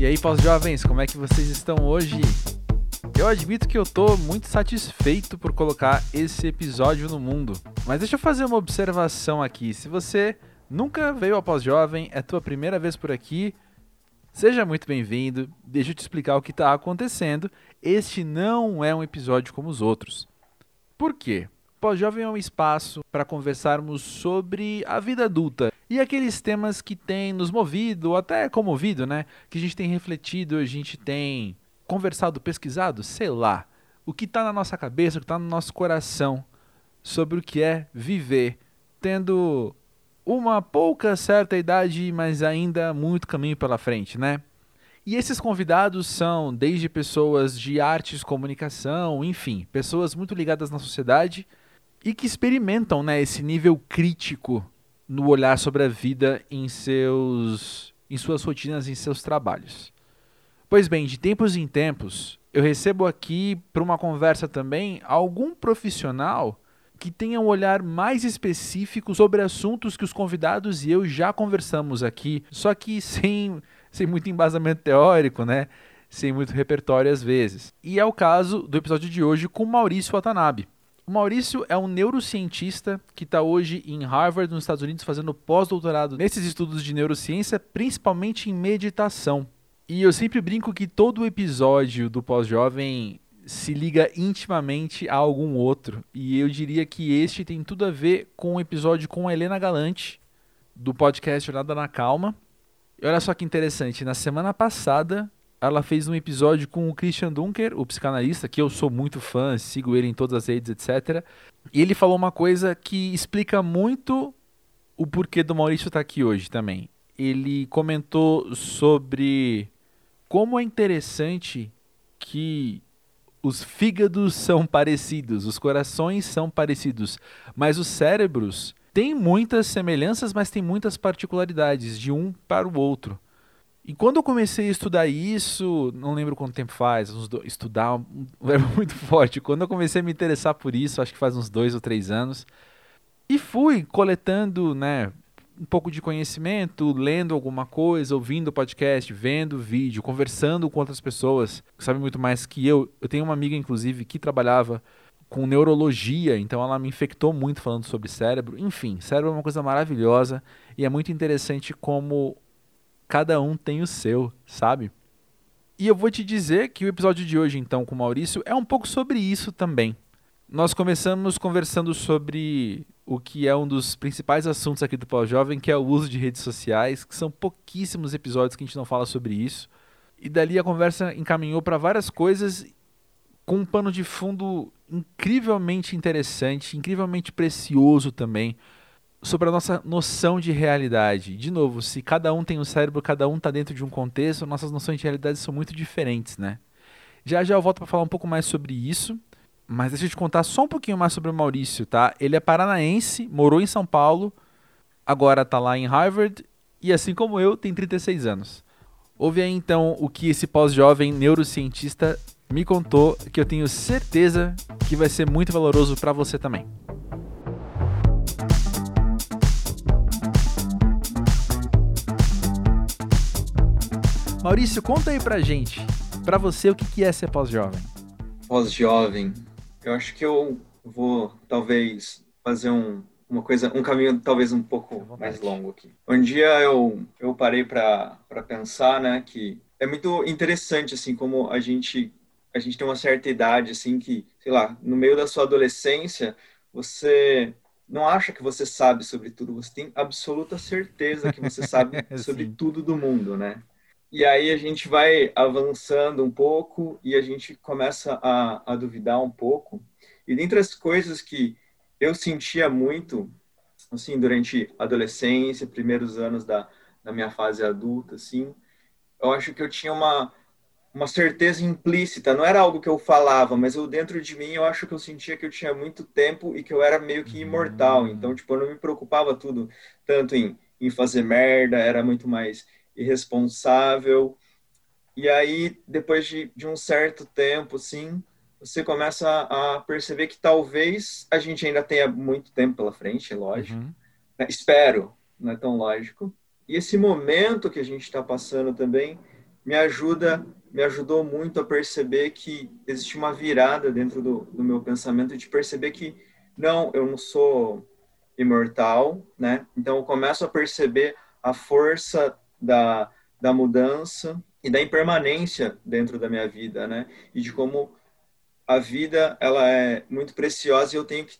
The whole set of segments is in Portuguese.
E aí, pós-jovens, como é que vocês estão hoje? Eu admito que eu tô muito satisfeito por colocar esse episódio no mundo. Mas deixa eu fazer uma observação aqui. Se você nunca veio ao pós-jovem, é tua primeira vez por aqui, seja muito bem-vindo. Deixa eu te explicar o que está acontecendo. Este não é um episódio como os outros. Por quê? Pós-Jovem é um espaço para conversarmos sobre a vida adulta e aqueles temas que têm nos movido, até comovido, né? Que a gente tem refletido, a gente tem conversado, pesquisado, sei lá. O que está na nossa cabeça, o que está no nosso coração sobre o que é viver, tendo uma pouca certa idade, mas ainda muito caminho pela frente, né? E esses convidados são desde pessoas de artes, comunicação, enfim, pessoas muito ligadas na sociedade e que experimentam né, esse nível crítico no olhar sobre a vida em, seus, em suas rotinas, em seus trabalhos. Pois bem, de tempos em tempos, eu recebo aqui para uma conversa também algum profissional que tenha um olhar mais específico sobre assuntos que os convidados e eu já conversamos aqui, só que sem, sem muito embasamento teórico, né? Sem muito repertório às vezes. E é o caso do episódio de hoje com Maurício Watanabe. O Maurício é um neurocientista que está hoje em Harvard, nos Estados Unidos, fazendo pós-doutorado nesses estudos de neurociência, principalmente em meditação. E eu sempre brinco que todo episódio do Pós-Jovem se liga intimamente a algum outro. E eu diria que este tem tudo a ver com o um episódio com a Helena Galante, do podcast Jornada na Calma. E olha só que interessante, na semana passada ela fez um episódio com o Christian Dunker, o psicanalista, que eu sou muito fã, sigo ele em todas as redes, etc. E ele falou uma coisa que explica muito o porquê do Maurício estar tá aqui hoje também. Ele comentou sobre como é interessante que os fígados são parecidos, os corações são parecidos, mas os cérebros têm muitas semelhanças, mas têm muitas particularidades de um para o outro. E quando eu comecei a estudar isso, não lembro quanto tempo faz, estudar um verbo muito forte. Quando eu comecei a me interessar por isso, acho que faz uns dois ou três anos, e fui coletando, né, um pouco de conhecimento, lendo alguma coisa, ouvindo podcast, vendo vídeo, conversando com outras pessoas que sabem muito mais que eu. Eu tenho uma amiga, inclusive, que trabalhava com neurologia, então ela me infectou muito falando sobre cérebro. Enfim, cérebro é uma coisa maravilhosa e é muito interessante como cada um tem o seu, sabe? E eu vou te dizer que o episódio de hoje, então, com o Maurício, é um pouco sobre isso também. Nós começamos conversando sobre o que é um dos principais assuntos aqui do Pós-Jovem, que é o uso de redes sociais, que são pouquíssimos episódios que a gente não fala sobre isso. E dali a conversa encaminhou para várias coisas com um pano de fundo incrivelmente interessante, incrivelmente precioso também, sobre a nossa noção de realidade. De novo, se cada um tem um cérebro, cada um está dentro de um contexto, nossas noções de realidade são muito diferentes, né? Já já eu volto para falar um pouco mais sobre isso, mas deixa eu te contar só um pouquinho mais sobre o Maurício, tá? Ele é paranaense, morou em São Paulo, agora está lá em Harvard e assim como eu, tem 36 anos. Ouve aí então o que esse pós-jovem neurocientista me contou, que eu tenho certeza que vai ser muito valoroso para você também. Maurício, conta aí pra gente, pra você, o que é ser pós-jovem? Pós-jovem, eu acho que eu vou, talvez, fazer um, uma coisa, um caminho talvez um pouco mais longo aqui. Um dia eu, eu parei para pensar, né, que é muito interessante, assim, como a gente, a gente tem uma certa idade, assim, que, sei lá, no meio da sua adolescência, você não acha que você sabe sobre tudo, você tem absoluta certeza que você sabe sobre tudo do mundo, né? E aí a gente vai avançando um pouco e a gente começa a, a duvidar um pouco. E dentre as coisas que eu sentia muito, assim, durante a adolescência, primeiros anos da, da minha fase adulta, assim, eu acho que eu tinha uma, uma certeza implícita, não era algo que eu falava, mas eu dentro de mim eu acho que eu sentia que eu tinha muito tempo e que eu era meio que imortal. Então, tipo, eu não me preocupava tudo tanto em, em fazer merda, era muito mais irresponsável. E aí, depois de, de um certo tempo, assim, você começa a perceber que talvez a gente ainda tenha muito tempo pela frente, lógico. Uhum. Espero, não é tão lógico. E esse momento que a gente está passando também me ajuda, me ajudou muito a perceber que existe uma virada dentro do, do meu pensamento de perceber que não, eu não sou imortal, né? Então eu começo a perceber a força da, da mudança e da impermanência dentro da minha vida, né? E de como a vida ela é muito preciosa e eu tenho que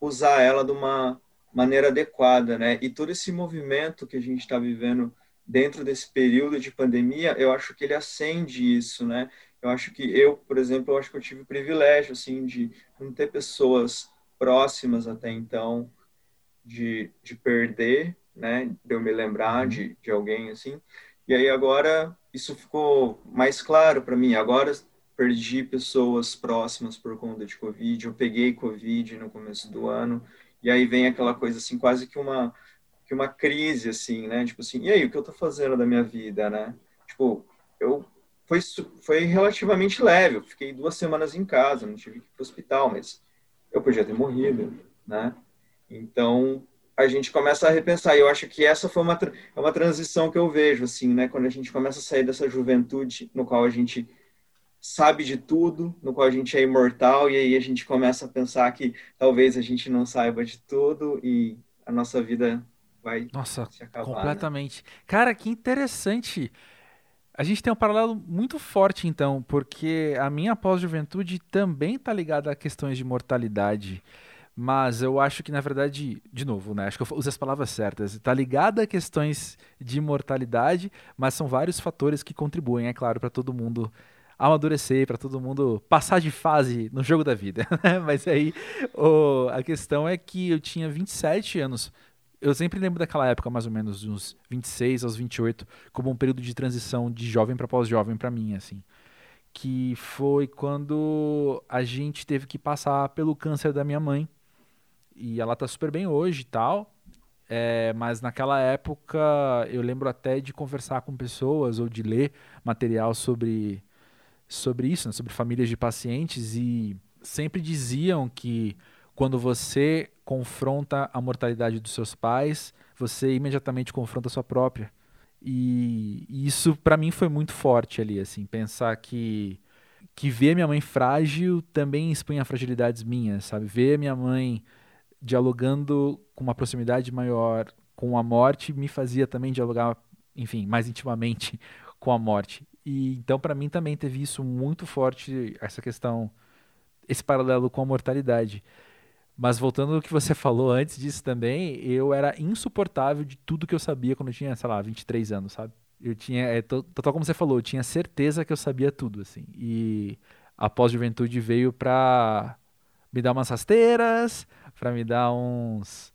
usar ela de uma maneira adequada, né? E todo esse movimento que a gente está vivendo dentro desse período de pandemia, eu acho que ele acende isso, né? Eu acho que eu, por exemplo, eu acho que eu tive o privilégio, assim, de não ter pessoas próximas até então, de, de perder, né? De eu me lembrar uhum. de, de alguém, assim. E aí agora isso ficou mais claro para mim. Agora perdi pessoas próximas por conta de Covid, eu peguei Covid no começo do ano, e aí vem aquela coisa assim, quase que uma que uma crise assim, né? Tipo assim, e aí, o que eu tô fazendo da minha vida, né? Tipo, eu foi foi relativamente leve, eu fiquei duas semanas em casa, não tive que ir pro hospital, mas eu podia ter morrido, né? Então, a gente começa a repensar. E eu acho que essa foi uma, é uma transição que eu vejo, assim, né? Quando a gente começa a sair dessa juventude no qual a gente sabe de tudo, no qual a gente é imortal, e aí a gente começa a pensar que talvez a gente não saiba de tudo e a nossa vida vai Nossa, se acabar. Né? Completamente. Né? Cara, que interessante. A gente tem um paralelo muito forte, então, porque a minha pós-juventude também está ligada a questões de mortalidade. Mas eu acho que, na verdade, de novo, né? Acho que eu uso as palavras certas. Está ligada a questões de mortalidade, mas são vários fatores que contribuem, é claro, para todo mundo amadurecer, para todo mundo passar de fase no jogo da vida. Né? Mas aí o, a questão é que eu tinha 27 anos. Eu sempre lembro daquela época, mais ou menos, de uns 26 aos 28, como um período de transição de jovem para pós-jovem para mim, assim. Que foi quando a gente teve que passar pelo câncer da minha mãe. E ela tá super bem hoje e tal. É, mas naquela época eu lembro até de conversar com pessoas ou de ler material sobre sobre isso, né, sobre famílias de pacientes e sempre diziam que quando você confronta a mortalidade dos seus pais, você imediatamente confronta a sua própria. E, isso para mim foi muito forte ali, assim, pensar que que ver minha mãe frágil também expunha fragilidades minhas, sabe? Ver minha mãe dialogando com uma proximidade maior com a morte me fazia também dialogar, enfim, mais intimamente com a morte. E então para mim também teve isso muito forte essa questão esse paralelo com a mortalidade. Mas voltando ao que você falou antes disso também, eu era insuportável de tudo que eu sabia quando eu tinha, sei lá, 23 anos, sabe? Eu tinha, é, total como você falou, eu tinha certeza que eu sabia tudo, assim. E a pós-juventude veio pra me dar umas rasteiras, pra me dar uns,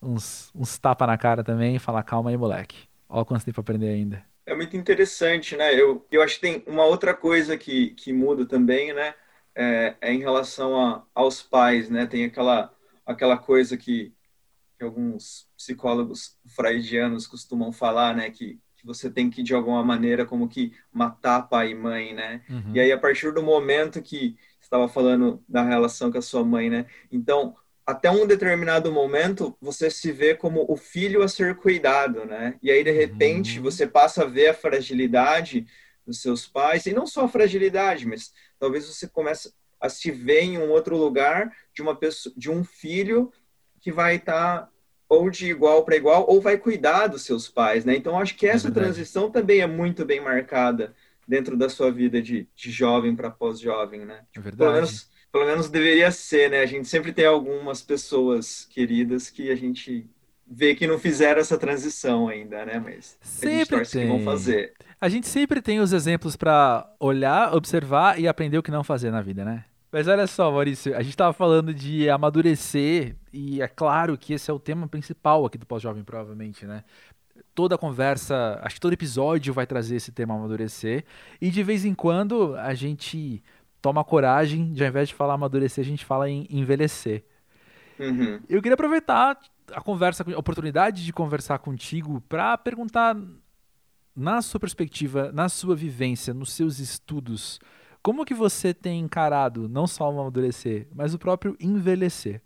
uns, uns tapa na cara também e falar, calma aí, moleque. Olha quanto tem pra aprender ainda. É muito interessante, né? Eu, eu acho que tem uma outra coisa que, que muda também, né? É, é em relação a, aos pais, né? Tem aquela, aquela coisa que, que alguns psicólogos freudianos costumam falar, né? Que, que você tem que, de alguma maneira, como que matar pai e mãe, né? Uhum. E aí, a partir do momento que estava falando da relação com a sua mãe, né? Então, até um determinado momento você se vê como o filho a ser cuidado, né? E aí de repente uhum. você passa a ver a fragilidade dos seus pais e não só a fragilidade, mas talvez você comece a se ver em um outro lugar de uma pessoa, de um filho que vai estar tá ou de igual para igual ou vai cuidar dos seus pais, né? Então acho que é essa é transição também é muito bem marcada dentro da sua vida de, de jovem para pós-jovem, né? É verdade. Pelo menos pelo menos deveria ser, né? A gente sempre tem algumas pessoas queridas que a gente vê que não fizeram essa transição ainda, né? Mas sempre a gente tem. que vão fazer. A gente sempre tem os exemplos para olhar, observar e aprender o que não fazer na vida, né? Mas olha só, Maurício, a gente estava falando de amadurecer e é claro que esse é o tema principal aqui do Pós-Jovem, provavelmente, né? Toda conversa, acho que todo episódio vai trazer esse tema amadurecer e de vez em quando a gente toma coragem, de ao invés de falar amadurecer, a gente fala em envelhecer. Uhum. Eu queria aproveitar a conversa, a oportunidade de conversar contigo para perguntar, na sua perspectiva, na sua vivência, nos seus estudos, como que você tem encarado não só o amadurecer, mas o próprio envelhecer?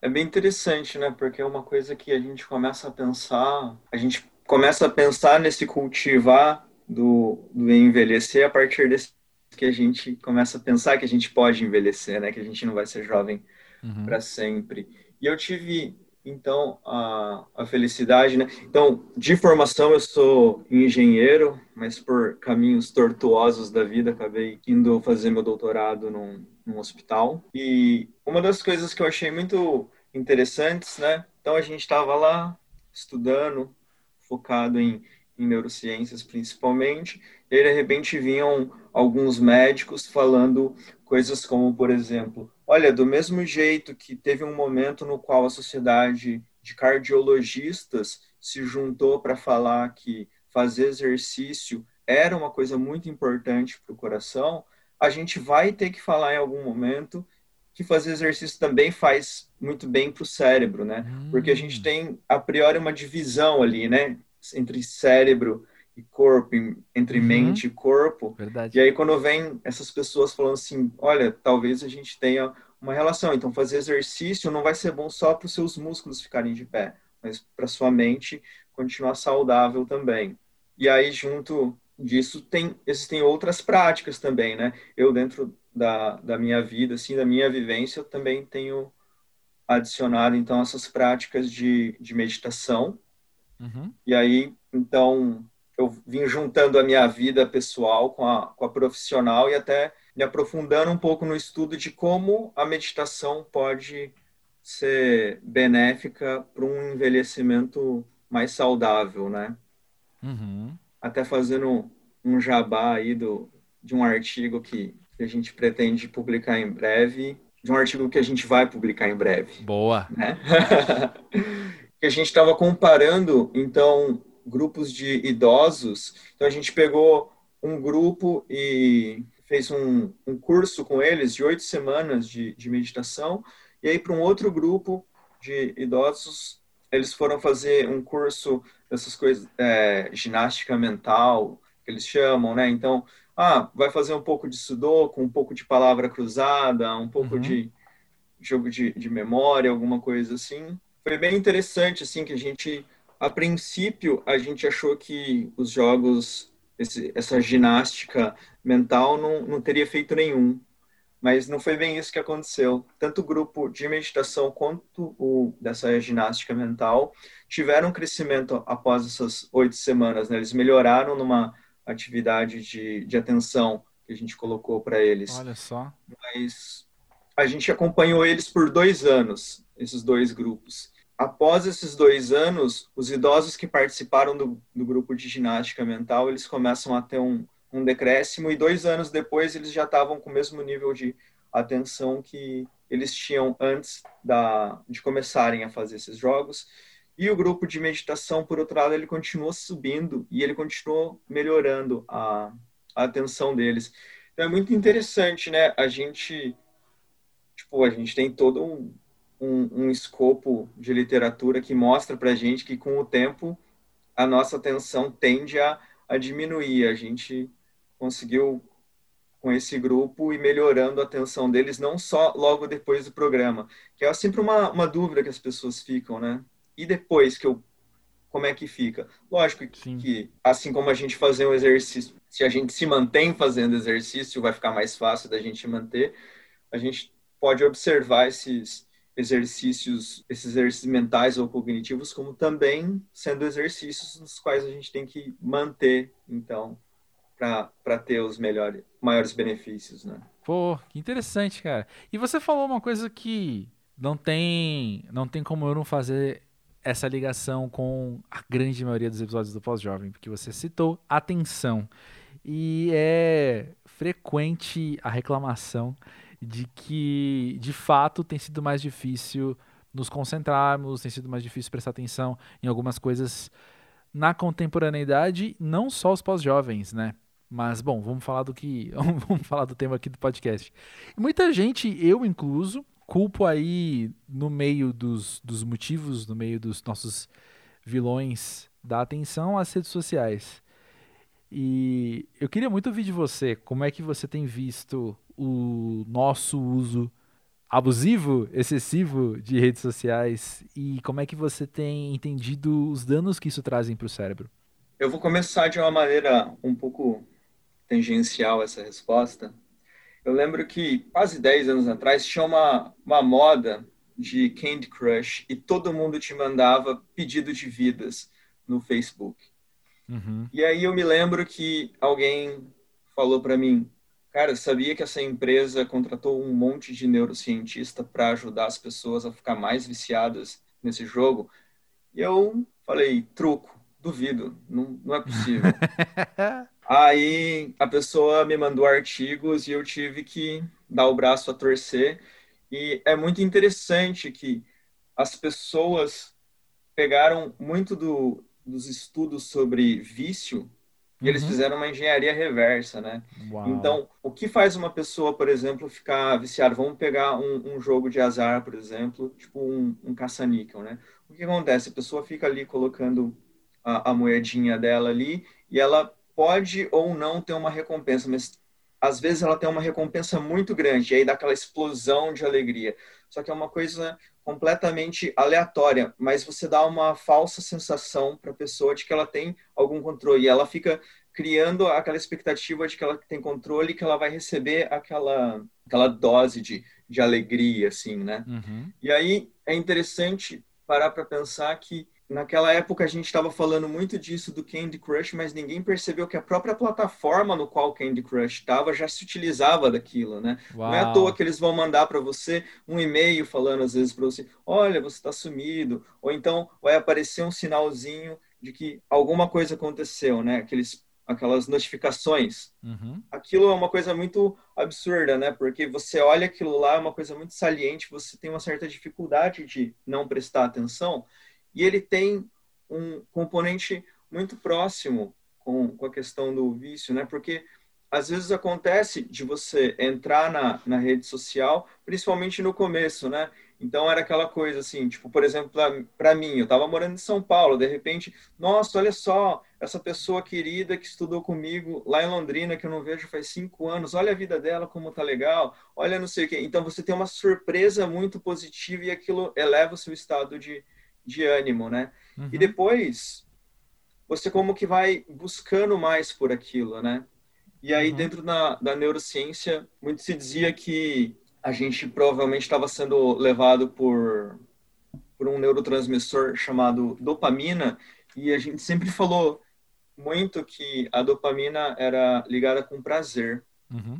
É bem interessante, né? Porque é uma coisa que a gente começa a pensar, a gente começa a pensar nesse cultivar do, do envelhecer a partir desse que a gente começa a pensar que a gente pode envelhecer, né? Que a gente não vai ser jovem uhum. para sempre. E eu tive então a, a felicidade, né? Então, de formação eu sou engenheiro, mas por caminhos tortuosos da vida acabei indo fazer meu doutorado num, num hospital. E uma das coisas que eu achei muito interessantes, né? Então a gente estava lá estudando, focado em, em neurociências principalmente, e aí, de repente vinham alguns médicos falando coisas como, por exemplo, olha, do mesmo jeito que teve um momento no qual a sociedade de cardiologistas se juntou para falar que fazer exercício era uma coisa muito importante para o coração, a gente vai ter que falar em algum momento que fazer exercício também faz muito bem para o cérebro, né? Hum. Porque a gente tem, a priori, uma divisão ali, né? Entre cérebro e corpo, entre uhum. mente e corpo. Verdade. E aí, quando vem essas pessoas falando assim, olha, talvez a gente tenha uma relação. Então, fazer exercício não vai ser bom só para os seus músculos ficarem de pé, mas para sua mente continuar saudável também. E aí, junto disso, tem, existem outras práticas também, né? Eu, dentro da, da minha vida, assim, da minha vivência, eu também tenho adicionado, então, essas práticas de, de meditação. Uhum. E aí, então, eu vim juntando a minha vida pessoal com a, com a profissional e até me aprofundando um pouco no estudo de como a meditação pode ser benéfica para um envelhecimento mais saudável, né? Uhum. Até fazendo um jabá aí do, de um artigo que que a gente pretende publicar em breve, de um artigo que a gente vai publicar em breve. Boa. Né? que a gente estava comparando, então, grupos de idosos. Então, a gente pegou um grupo e fez um, um curso com eles de oito semanas de, de meditação. E aí, para um outro grupo de idosos, eles foram fazer um curso dessas coisas, é, ginástica mental, que eles chamam, né? Então, ah, vai fazer um pouco de sudoku, um pouco de palavra cruzada, um pouco uhum. de jogo de, de memória, alguma coisa assim. Foi bem interessante, assim, que a gente, a princípio, a gente achou que os jogos, esse, essa ginástica mental não, não teria feito nenhum. Mas não foi bem isso que aconteceu. Tanto o grupo de meditação quanto o dessa ginástica mental tiveram um crescimento após essas oito semanas. Né? Eles melhoraram numa atividade de, de atenção que a gente colocou para eles. Olha só. Mas a gente acompanhou eles por dois anos, esses dois grupos. Após esses dois anos, os idosos que participaram do, do grupo de ginástica mental, eles começam a ter um, um decréscimo e dois anos depois eles já estavam com o mesmo nível de atenção que eles tinham antes da, de começarem a fazer esses jogos. E o grupo de meditação, por outro lado, ele continuou subindo e ele continuou melhorando a, a atenção deles. Então é muito interessante, né? A gente, tipo, a gente tem todo um, um, um escopo de literatura que mostra para gente que com o tempo a nossa atenção tende a, a diminuir. A gente conseguiu com esse grupo e melhorando a atenção deles, não só logo depois do programa, que é sempre uma, uma dúvida que as pessoas ficam, né? E depois que eu. Como é que fica? Lógico Sim. que, assim como a gente fazer um exercício, se a gente se mantém fazendo exercício, vai ficar mais fácil da gente manter. A gente pode observar esses exercícios, esses exercícios mentais ou cognitivos, como também sendo exercícios nos quais a gente tem que manter, então, para ter os melhores, maiores benefícios, né? Pô, que interessante, cara. E você falou uma coisa que não tem, não tem como eu não fazer essa ligação com a grande maioria dos episódios do Pós-Jovem, porque você citou atenção. E é frequente a reclamação de que, de fato, tem sido mais difícil nos concentrarmos, tem sido mais difícil prestar atenção em algumas coisas na contemporaneidade, não só os pós-jovens, né? Mas, bom, vamos falar do que. vamos falar do tema aqui do podcast. muita gente, eu incluso, culpo aí no meio dos, dos motivos, no meio dos nossos vilões da atenção às redes sociais. E eu queria muito ouvir de você como é que você tem visto o nosso uso abusivo, excessivo de redes sociais e como é que você tem entendido os danos que isso trazem para o cérebro. Eu vou começar de uma maneira um pouco tangencial essa resposta. Eu lembro que quase 10 anos atrás tinha uma, uma moda de Candy Crush e todo mundo te mandava pedido de vidas no Facebook. Uhum. E aí eu me lembro que alguém falou para mim, cara, sabia que essa empresa contratou um monte de neurocientista para ajudar as pessoas a ficar mais viciadas nesse jogo? E eu falei, truco, duvido, não, não é possível. aí a pessoa me mandou artigos e eu tive que dar o braço a torcer. E é muito interessante que as pessoas pegaram muito do, dos estudos sobre vício e eles uhum. fizeram uma engenharia reversa, né? Uau. Então, o que faz uma pessoa, por exemplo, ficar viciada? Vamos pegar um, um jogo de azar, por exemplo, tipo um, um caça-níquel, né? O que acontece? A pessoa fica ali colocando a, a moedinha dela ali e ela pode ou não ter uma recompensa, mas às vezes ela tem uma recompensa muito grande, e aí dá aquela explosão de alegria. Só que é uma coisa completamente aleatória, mas você dá uma falsa sensação para a pessoa de que ela tem algum controle, e ela fica criando aquela expectativa de que ela tem controle, que ela vai receber aquela, aquela dose de, de alegria, assim, né? Uhum. E aí é interessante parar para pensar que naquela época a gente estava falando muito disso do Candy Crush, mas ninguém percebeu que a própria plataforma no qual o Candy Crush estava já se utilizava daquilo, né? Uau. Não é à toa que eles vão mandar para você um e-mail falando às vezes para você, olha, você está sumido, ou então vai aparecer um sinalzinho de que alguma coisa aconteceu, né? Aqueles aquelas notificações. Uhum. Aquilo é uma coisa muito absurda, né? Porque você olha aquilo lá, é uma coisa muito saliente, você tem uma certa dificuldade de não prestar atenção, e ele tem um componente muito próximo com, com a questão do vício, né? Porque às vezes acontece de você entrar na, na rede social, principalmente no começo, né? Então era aquela coisa assim, tipo, por exemplo, para mim, eu estava morando em São Paulo, de repente, nossa, olha só, essa pessoa querida que estudou comigo lá em Londrina, que eu não vejo faz cinco anos, olha a vida dela, como tá legal, olha não sei o quê. Então você tem uma surpresa muito positiva e aquilo eleva o seu estado de, de ânimo, né? Uhum. E depois você como que vai buscando mais por aquilo, né? E aí uhum. dentro da, da neurociência muito se dizia que a gente provavelmente estava sendo levado por por um neurotransmissor chamado dopamina e a gente sempre falou muito que a dopamina era ligada com prazer. Uhum.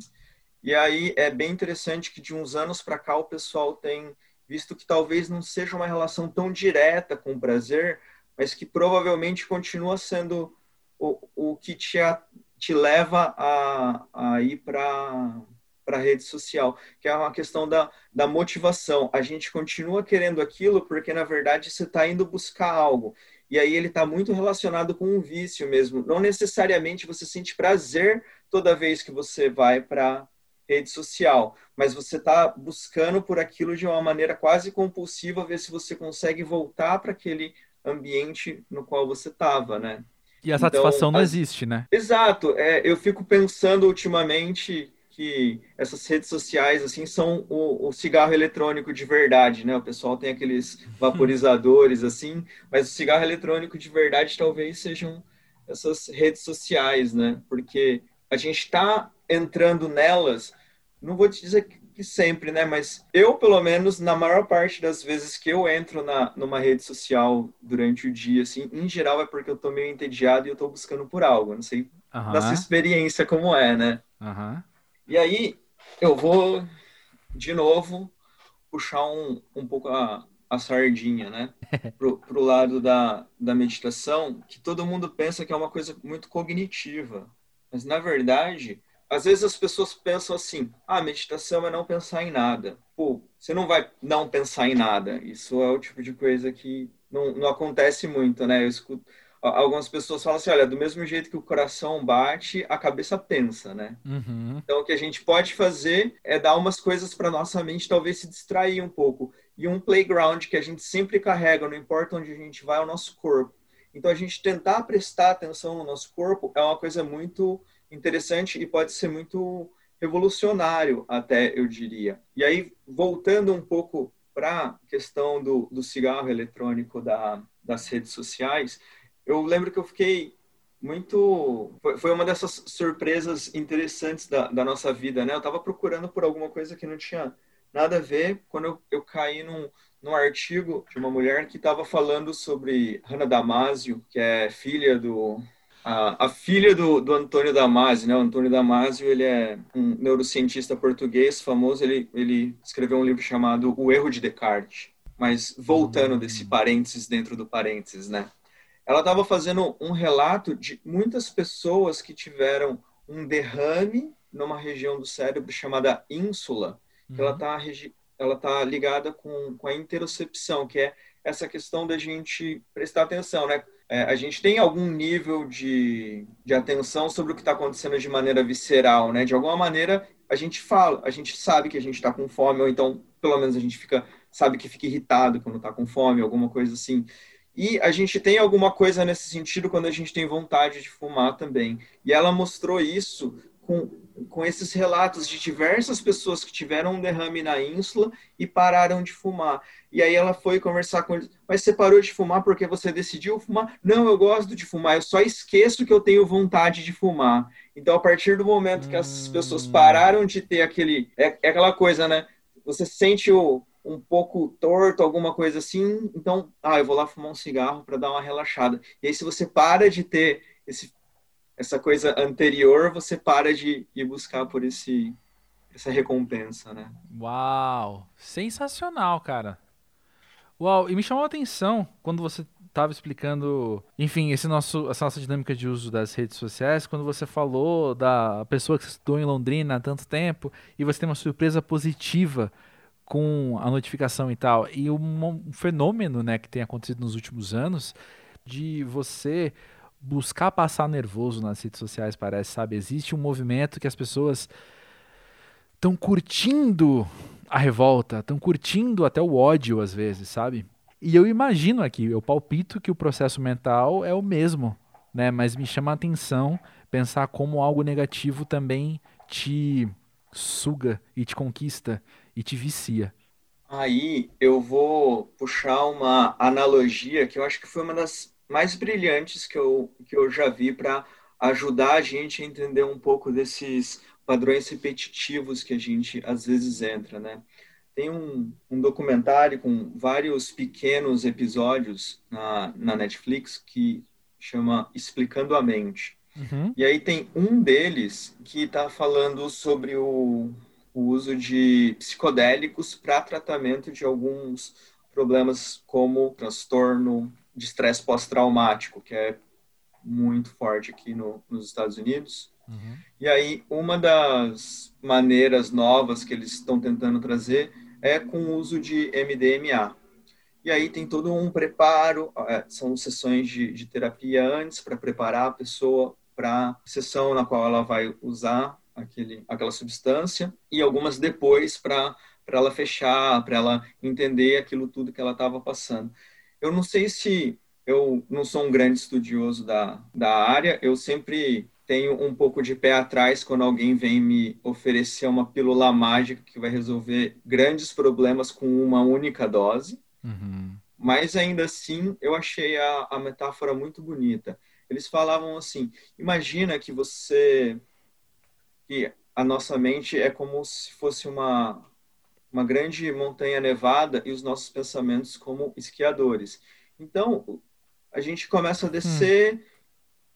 E aí é bem interessante que de uns anos para cá o pessoal tem visto que talvez não seja uma relação tão direta com o prazer, mas que provavelmente continua sendo o, o que te, a, te leva a, a ir para para a rede social, que é uma questão da, da motivação. A gente continua querendo aquilo porque, na verdade, você está indo buscar algo. E aí ele está muito relacionado com um vício mesmo. Não necessariamente você sente prazer toda vez que você vai para rede social, mas você está buscando por aquilo de uma maneira quase compulsiva, ver se você consegue voltar para aquele ambiente no qual você estava, né? E a satisfação então, não as... existe, né? Exato. É, eu fico pensando ultimamente que essas redes sociais assim são o, o, cigarro eletrônico de verdade, né? O pessoal tem aqueles vaporizadores assim, mas o cigarro eletrônico de verdade talvez sejam essas redes sociais, né? Porque a gente está entrando nelas, não vou te dizer que sempre, né? Mas eu, pelo menos, na maior parte das vezes que eu entro na, numa rede social durante o dia, assim, em geral é porque eu tô meio entediado e eu tô buscando por algo. Não sei uhum. da sua experiência como é, né? Uhum. E aí, eu vou, de novo, puxar um, um pouco a, a sardinha, né? Pro, pro lado da, da meditação, que todo mundo pensa que é uma coisa muito cognitiva. Mas, na verdade, às vezes as pessoas pensam assim: ah, meditação é não pensar em nada. Pô, você não vai não pensar em nada. Isso é o tipo de coisa que não, não acontece muito, né? Eu escuto algumas pessoas falam assim, olha, do mesmo jeito que o coração bate, a cabeça pensa, né? Uhum. Então, o que a gente pode fazer é dar umas coisas para nossa mente, talvez se distrair um pouco. E um playground que a gente sempre carrega, não importa onde a gente vai, é o nosso corpo. Então, a gente tentar prestar atenção no nosso corpo é uma coisa muito interessante e pode ser muito revolucionário, até eu diria. E aí, voltando um pouco para a questão do, do cigarro eletrônico da, das redes sociais, eu lembro que eu fiquei muito. Foi uma dessas surpresas interessantes da, da nossa vida, né? Eu estava procurando por alguma coisa que não tinha nada a ver quando eu, eu caí num, num artigo de uma mulher que estava falando sobre Hannah Damasio, que é filha do. A, a filha do, do Antônio Damasio, né? O Antônio Damasio, ele é um neurocientista português famoso, ele, ele escreveu um livro chamado O Erro de Descartes. Mas voltando desse parênteses dentro do parênteses, né? ela estava fazendo um relato de muitas pessoas que tiveram um derrame numa região do cérebro chamada ínsula, que uhum. ela está ela tá ligada com, com a interocepção, que é essa questão da gente prestar atenção, né? É, a gente tem algum nível de, de atenção sobre o que está acontecendo de maneira visceral, né? De alguma maneira, a gente fala, a gente sabe que a gente está com fome, ou então, pelo menos, a gente fica sabe que fica irritado quando está com fome, alguma coisa assim. E a gente tem alguma coisa nesse sentido quando a gente tem vontade de fumar também. E ela mostrou isso com, com esses relatos de diversas pessoas que tiveram um derrame na ínsula e pararam de fumar. E aí ela foi conversar com eles, mas você parou de fumar porque você decidiu fumar? Não, eu gosto de fumar, eu só esqueço que eu tenho vontade de fumar. Então, a partir do momento que as pessoas hum. pararam de ter aquele... É, é aquela coisa, né? Você sente o, um pouco torto, alguma coisa assim, então, ah, eu vou lá fumar um cigarro para dar uma relaxada. E aí, se você para de ter esse, essa coisa anterior, você para de ir buscar por esse essa recompensa, né? Uau, sensacional, cara. Uau, e me chamou a atenção quando você estava explicando, enfim, esse nosso, essa nossa dinâmica de uso das redes sociais, quando você falou da pessoa que estudou em Londrina há tanto tempo e você tem uma surpresa positiva com a notificação e tal. E um, um fenômeno né, que tem acontecido nos últimos anos de você buscar passar nervoso nas redes sociais, parece, sabe? Existe um movimento que as pessoas estão curtindo a revolta, estão curtindo até o ódio às vezes, sabe? E eu imagino aqui, eu palpito que o processo mental é o mesmo, né? Mas me chama a atenção pensar como algo negativo também te suga e te conquista e te vicia. Aí eu vou puxar uma analogia que eu acho que foi uma das mais brilhantes que eu, que eu já vi para ajudar a gente a entender um pouco desses padrões repetitivos que a gente às vezes entra, né? Tem um, um documentário com vários pequenos episódios na, na Netflix que chama Explicando a Mente. Uhum. E aí tem um deles que está falando sobre o, o uso de psicodélicos para tratamento de alguns problemas como transtorno de estresse pós-traumático, que é muito forte aqui no, nos Estados Unidos. Uhum. E aí, uma das maneiras novas que eles estão tentando trazer é com o uso de MDMA. E aí tem todo um preparo, é, são sessões de, de terapia antes para preparar a pessoa para a sessão na qual ela vai usar aquele, aquela substância e algumas depois para para ela fechar, para ela entender aquilo tudo que ela estava passando. Eu não sei se eu não sou um grande estudioso da, da área, eu sempre tenho um pouco de pé atrás quando alguém vem me oferecer uma pílula mágica que vai resolver grandes problemas com uma única dose. Uhum. Mas ainda assim, eu achei a, a metáfora muito bonita. Eles falavam assim: imagina que você que a nossa mente é como se fosse uma, uma grande montanha nevada e os nossos pensamentos como esquiadores. Então, a gente começa a descer, hum.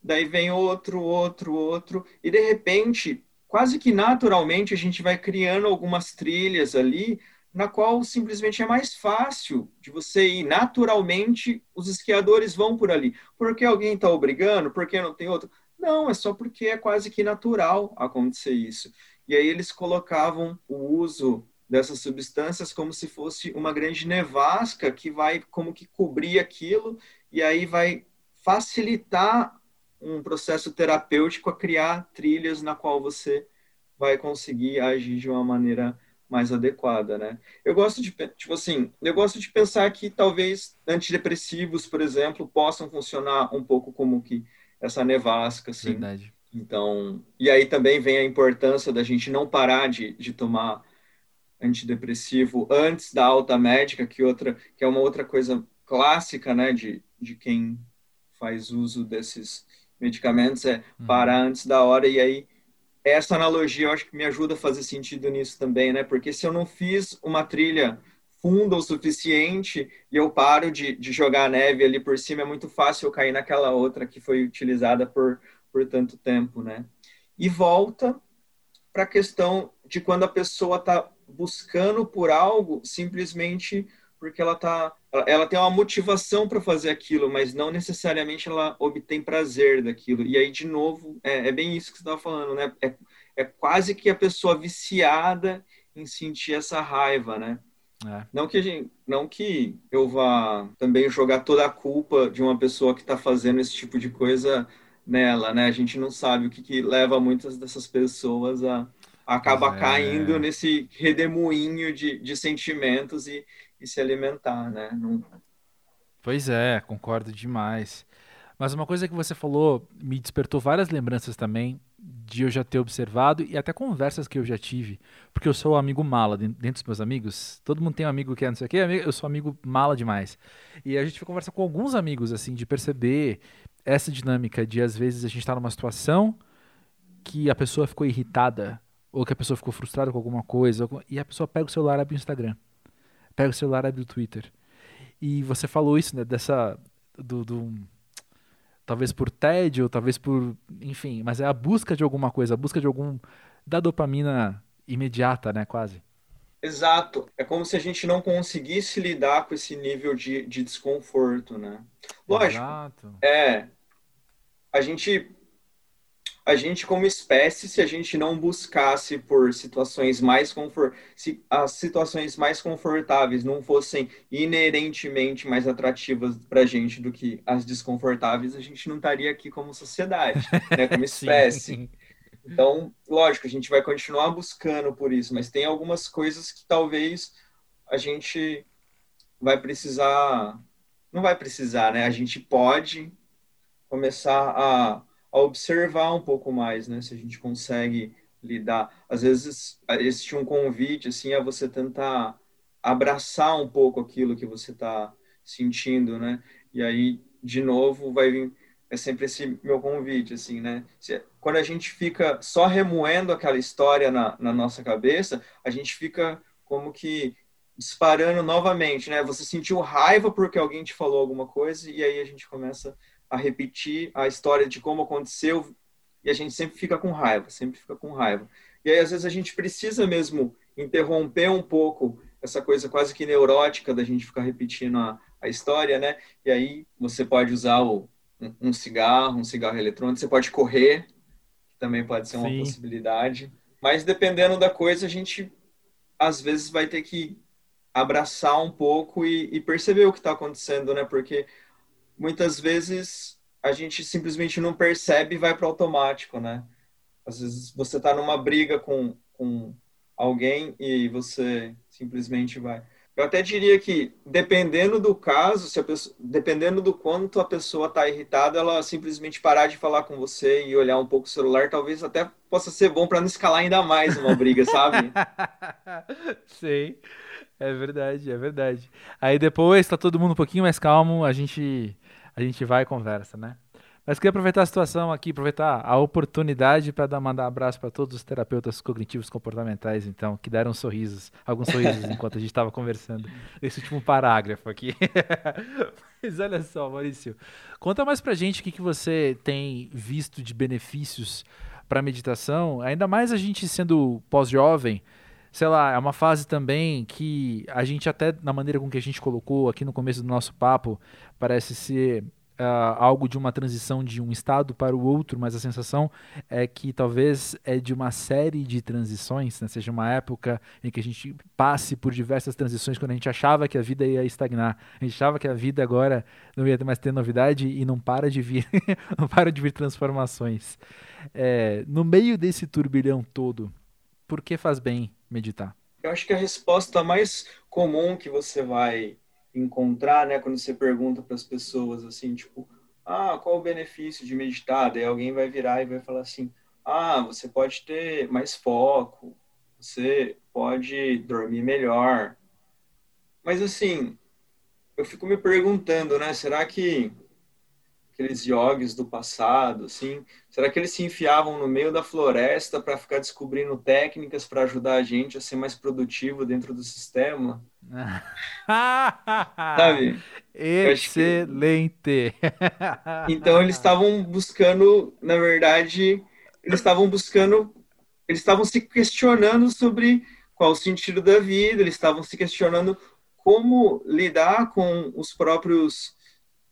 daí vem outro, outro, outro, e de repente, quase que naturalmente, a gente vai criando algumas trilhas ali, na qual simplesmente é mais fácil de você ir naturalmente, os esquiadores vão por ali. Porque alguém está obrigando? Porque não tem outro? Não, é só porque é quase que natural acontecer isso. E aí eles colocavam o uso dessas substâncias como se fosse uma grande nevasca que vai como que cobrir aquilo e aí vai facilitar um processo terapêutico a criar trilhas na qual você vai conseguir agir de uma maneira mais adequada, né? Eu gosto de, tipo assim, eu gosto de pensar que talvez antidepressivos, por exemplo, possam funcionar um pouco como que essa nevasca, assim. Verdade. Então, e aí também vem a importância da gente não parar de, de tomar antidepressivo antes da alta médica, que outra, que é uma outra coisa clássica, né, de, de quem faz uso desses medicamentos é uhum. parar antes da hora e aí essa analogia eu acho que me ajuda a fazer sentido nisso também, né? Porque se eu não fiz uma trilha funda o suficiente e eu paro de, de jogar neve ali por cima, é muito fácil eu cair naquela outra que foi utilizada por, por tanto tempo, né? E volta para a questão de quando a pessoa está buscando por algo simplesmente porque ela tá ela tem uma motivação para fazer aquilo, mas não necessariamente ela obtém prazer daquilo. E aí de novo é, é bem isso que você estava falando, né? É, é quase que a pessoa viciada em sentir essa raiva, né? É. Não que gente, não que eu vá também jogar toda a culpa de uma pessoa que está fazendo esse tipo de coisa nela, né? A gente não sabe o que, que leva muitas dessas pessoas a, a acabar é. caindo nesse redemoinho de, de sentimentos e, e se alimentar, né? Não... Pois é, concordo demais. Mas uma coisa que você falou me despertou várias lembranças também de eu já ter observado e até conversas que eu já tive, porque eu sou o amigo mala dentro dos meus amigos. Todo mundo tem um amigo que é não sei o quê, eu sou amigo mala demais. E a gente conversa com alguns amigos assim de perceber essa dinâmica de às vezes a gente está numa situação que a pessoa ficou irritada ou que a pessoa ficou frustrada com alguma coisa e a pessoa pega o celular e abre o Instagram pega o celular e abre o Twitter. E você falou isso, né, dessa do, do talvez por tédio, talvez por, enfim, mas é a busca de alguma coisa, a busca de algum da dopamina imediata, né, quase. Exato. É como se a gente não conseguisse lidar com esse nível de, de desconforto, né? Lógico. Exato. É. A gente a gente como espécie, se a gente não buscasse por situações mais confort... se as situações mais confortáveis não fossem inerentemente mais atrativas para a gente do que as desconfortáveis, a gente não estaria aqui como sociedade, né, como espécie. então, lógico, a gente vai continuar buscando por isso, mas tem algumas coisas que talvez a gente vai precisar, não vai precisar, né? A gente pode começar a a observar um pouco mais, né? Se a gente consegue lidar. Às vezes existe um convite assim a você tentar abraçar um pouco aquilo que você está sentindo, né? E aí de novo vai vir é sempre esse meu convite, assim, né? Se, quando a gente fica só remoendo aquela história na, na nossa cabeça, a gente fica como que disparando novamente, né? Você sentiu raiva porque alguém te falou alguma coisa e aí a gente começa a repetir a história de como aconteceu e a gente sempre fica com raiva, sempre fica com raiva. E aí, às vezes, a gente precisa mesmo interromper um pouco essa coisa quase que neurótica da gente ficar repetindo a, a história, né? E aí você pode usar o, um, um cigarro, um cigarro eletrônico, você pode correr, que também pode ser uma Sim. possibilidade. Mas dependendo da coisa, a gente às vezes vai ter que abraçar um pouco e, e perceber o que está acontecendo, né? Porque muitas vezes a gente simplesmente não percebe e vai para automático, né? Às vezes você está numa briga com, com alguém e você simplesmente vai. Eu até diria que, dependendo do caso, se pessoa, dependendo do quanto a pessoa está irritada, ela simplesmente parar de falar com você e olhar um pouco o celular, talvez até possa ser bom para não escalar ainda mais uma briga, sabe? Sei. É verdade, é verdade. Aí depois tá todo mundo um pouquinho mais calmo, a gente a gente vai e conversa, né? Mas queria aproveitar a situação aqui, aproveitar a oportunidade para dar mandar um abraço para todos os terapeutas cognitivos comportamentais, então, que deram sorrisos, alguns sorrisos enquanto a gente estava conversando esse último parágrafo aqui. Mas olha só, Maurício, conta mais pra gente o que, que você tem visto de benefícios para meditação, ainda mais a gente sendo pós-jovem, sei lá, é uma fase também que a gente até na maneira com que a gente colocou aqui no começo do nosso papo parece ser uh, algo de uma transição de um estado para o outro, mas a sensação é que talvez é de uma série de transições, né? seja uma época em que a gente passe por diversas transições quando a gente achava que a vida ia estagnar, a gente achava que a vida agora não ia mais ter novidade e não para de vir, não para de vir transformações. É, no meio desse turbilhão todo, por que faz bem meditar? Eu acho que a resposta mais comum que você vai encontrar, né, quando você pergunta para as pessoas assim, tipo, ah, qual o benefício de meditar? Daí alguém vai virar e vai falar assim, ah, você pode ter mais foco, você pode dormir melhor. Mas assim, eu fico me perguntando, né, será que aqueles yogis do passado, assim? Será que eles se enfiavam no meio da floresta para ficar descobrindo técnicas para ajudar a gente a ser mais produtivo dentro do sistema? Sabe? Excelente! Que... Então eles estavam buscando, na verdade, eles estavam buscando, eles estavam se questionando sobre qual o sentido da vida, eles estavam se questionando como lidar com os próprios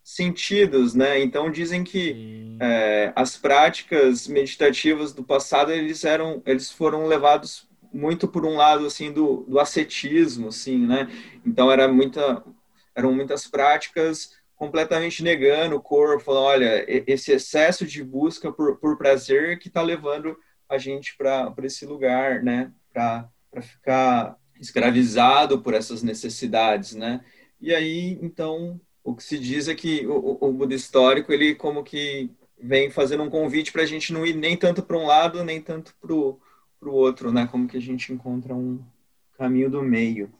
sentidos, né? Então dizem que é, as práticas meditativas do passado eles eram, eles foram levados muito por um lado assim do, do ascetismo, assim, né? Então era muita, eram muitas práticas completamente negando o corpo, falando, olha, esse excesso de busca por, por prazer que está levando a gente para esse lugar, né? Para ficar escravizado por essas necessidades, né? E aí, então, o que se diz é que o, o Buda histórico, ele como que vem fazendo um convite para a gente não ir nem tanto para um lado, nem tanto para o outro, né? Como que a gente encontra um caminho do meio.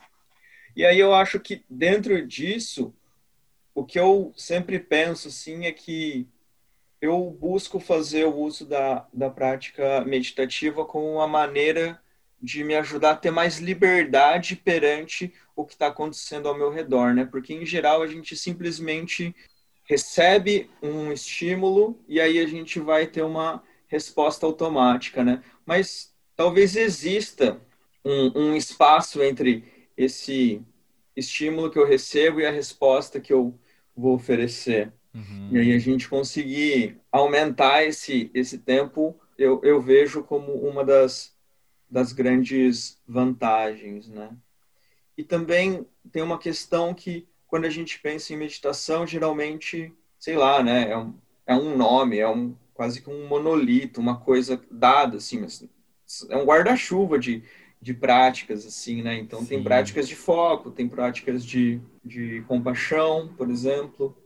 E aí eu acho que dentro disso, o que eu sempre penso, assim, é que eu busco fazer o uso da, da prática meditativa como uma maneira de me ajudar a ter mais liberdade perante o que está acontecendo ao meu redor, né? Porque em geral a gente simplesmente recebe um estímulo e aí a gente vai ter uma resposta automática, né? Mas talvez exista um, um espaço entre esse estímulo que eu recebo e a resposta que eu vou oferecer. Uhum. E aí a gente conseguir aumentar esse, esse tempo, eu, eu vejo como uma das das grandes vantagens, né? E também tem uma questão que, quando a gente pensa em meditação, geralmente, sei lá, né, é um, é um nome, é um quase que um monolito, uma coisa dada, assim, mas é um guarda-chuva de, de práticas, assim, né? Então, Sim. tem práticas de foco, tem práticas de, de compaixão, por exemplo,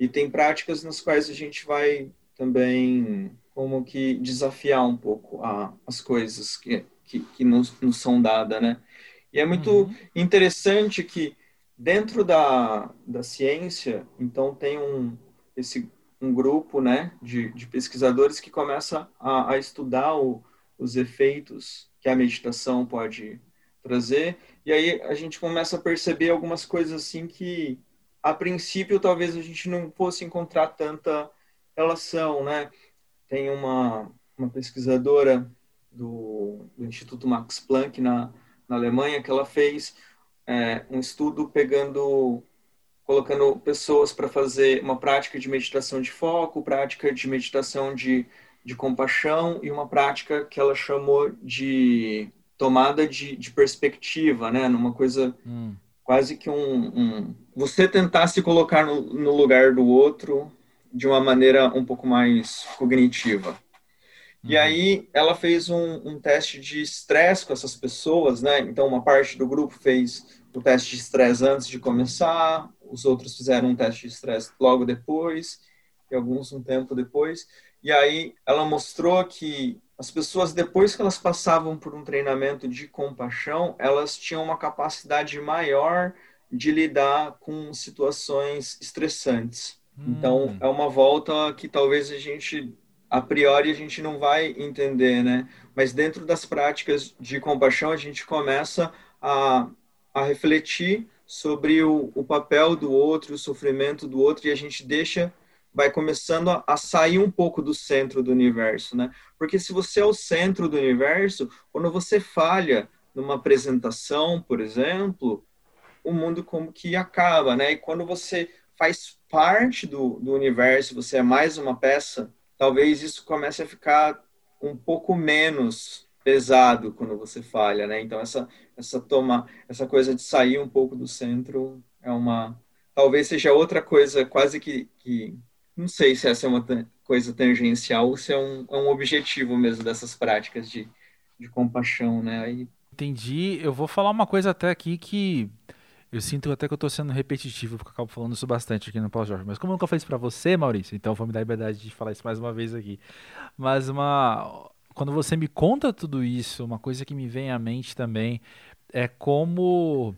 e tem práticas nas quais a gente vai também como que desafiar um pouco a, as coisas que que, que nos, nos são dadas, né? E é muito uhum. interessante que dentro da, da ciência, então tem um, esse, um grupo né, de, de pesquisadores que começa a, a estudar o, os efeitos que a meditação pode trazer, e aí a gente começa a perceber algumas coisas assim que, a princípio, talvez a gente não fosse encontrar tanta relação, né? Tem uma, uma pesquisadora do, do Instituto Max Planck na, na Alemanha, que ela fez é, um estudo pegando, colocando pessoas para fazer uma prática de meditação de foco, prática de meditação de, de compaixão e uma prática que ela chamou de tomada de, de perspectiva, né? Numa coisa hum. quase que um, um, Você tentar se colocar no, no lugar do outro de uma maneira um pouco mais cognitiva. E uhum. aí ela fez um, um teste de estresse com essas pessoas, né? Então uma parte do grupo fez o teste de estresse antes de começar, os outros fizeram um teste de estresse logo depois, e alguns um tempo depois. E aí ela mostrou que as pessoas depois que elas passavam por um treinamento de compaixão, elas tinham uma capacidade maior de lidar com situações estressantes. Então, hum. Então, é uma volta que talvez a gente a priori a gente não vai entender, né? Mas dentro das práticas de compaixão, a gente começa a, a refletir sobre o, o papel do outro, o sofrimento do outro, e a gente deixa, vai começando a, a sair um pouco do centro do universo, né? Porque se você é o centro do universo, quando você falha numa apresentação, por exemplo, o mundo como que acaba, né? E quando você faz parte do, do universo, você é mais uma peça talvez isso comece a ficar um pouco menos pesado quando você falha, né? Então essa essa toma, essa coisa de sair um pouco do centro é uma talvez seja outra coisa quase que, que não sei se essa é uma coisa tangencial ou se é um, é um objetivo mesmo dessas práticas de, de compaixão, né? Aí... Entendi. Eu vou falar uma coisa até aqui que eu sinto até que eu tô sendo repetitivo, porque eu acabo falando isso bastante aqui no pós-jornal. Mas como eu nunca falei isso pra você, Maurício, então vou me dar a liberdade de falar isso mais uma vez aqui. Mas uma. Quando você me conta tudo isso, uma coisa que me vem à mente também é como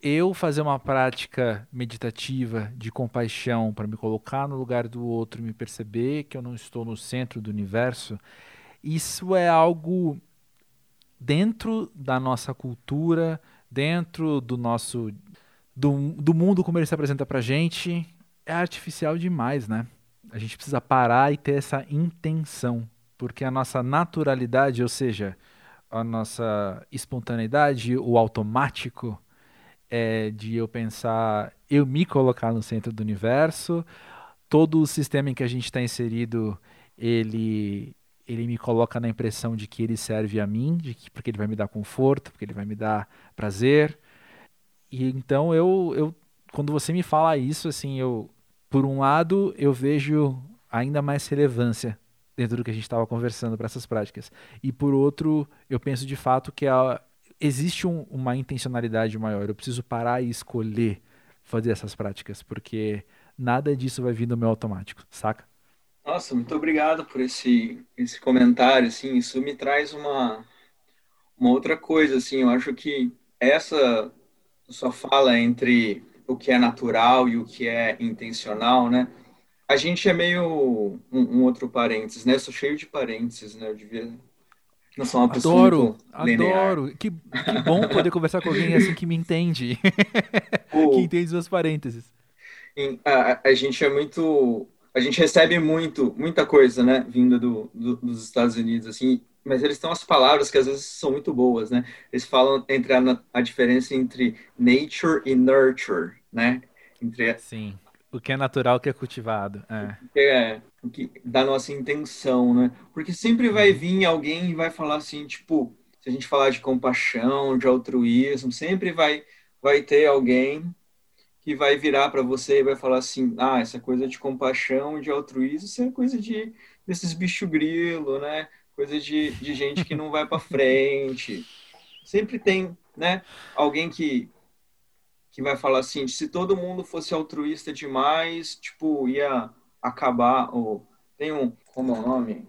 eu fazer uma prática meditativa de compaixão para me colocar no lugar do outro, me perceber que eu não estou no centro do universo, isso é algo dentro da nossa cultura, dentro do nosso do, do mundo como ele se apresenta pra gente, é artificial demais, né? A gente precisa parar e ter essa intenção, porque a nossa naturalidade, ou seja, a nossa espontaneidade, o automático, é de eu pensar, eu me colocar no centro do universo, todo o sistema em que a gente está inserido, ele ele me coloca na impressão de que ele serve a mim, de que, porque ele vai me dar conforto, porque ele vai me dar prazer. E então eu, eu quando você me fala isso, assim, eu por um lado eu vejo ainda mais relevância dentro do que a gente estava conversando para essas práticas. E por outro, eu penso de fato que a, existe um, uma intencionalidade maior. Eu preciso parar e escolher fazer essas práticas, porque nada disso vai vir no meu automático, saca? Nossa, muito obrigado por esse, esse comentário, assim, isso me traz uma, uma outra coisa, assim, eu acho que essa sua fala entre o que é natural e o que é intencional, né, a gente é meio um, um outro parênteses, né, eu sou cheio de parênteses, né, eu devia não sou uma pessoa adoro, adoro. Que, que bom poder conversar com alguém assim que me entende, o... que entende os meus parênteses. A, a, gente é muito a gente recebe muito, muita coisa, né, vinda do, do, dos Estados Unidos, assim, mas eles têm umas palavras que às vezes são muito boas, né? Eles falam entre a, a diferença entre nature e nurture, né? Entre Sim. O que é natural, o que é cultivado. É. é o que da nossa intenção, né? Porque sempre vai uhum. vir alguém e vai falar assim, tipo, se a gente falar de compaixão, de altruísmo, sempre vai vai ter alguém que vai virar para você e vai falar assim: ah, essa coisa de compaixão, de altruísmo, isso é coisa de desses bicho grilo, né? Coisa de, de gente que não vai para frente. Sempre tem, né? Alguém que que vai falar assim: se todo mundo fosse altruísta demais, tipo, ia acabar. Ou tem um, como é o nome?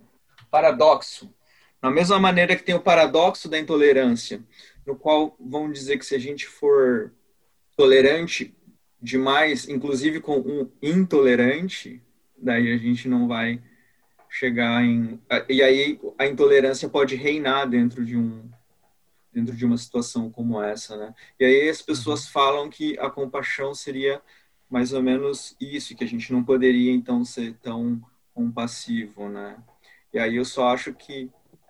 Paradoxo. Na mesma maneira que tem o paradoxo da intolerância, no qual vão dizer que se a gente for tolerante demais, inclusive com um intolerante, daí a gente não vai chegar em e aí a intolerância pode reinar dentro de um dentro de uma situação como essa, né? E aí as pessoas uhum. falam que a compaixão seria mais ou menos isso, que a gente não poderia então ser tão compassivo, né? E aí eu só acho que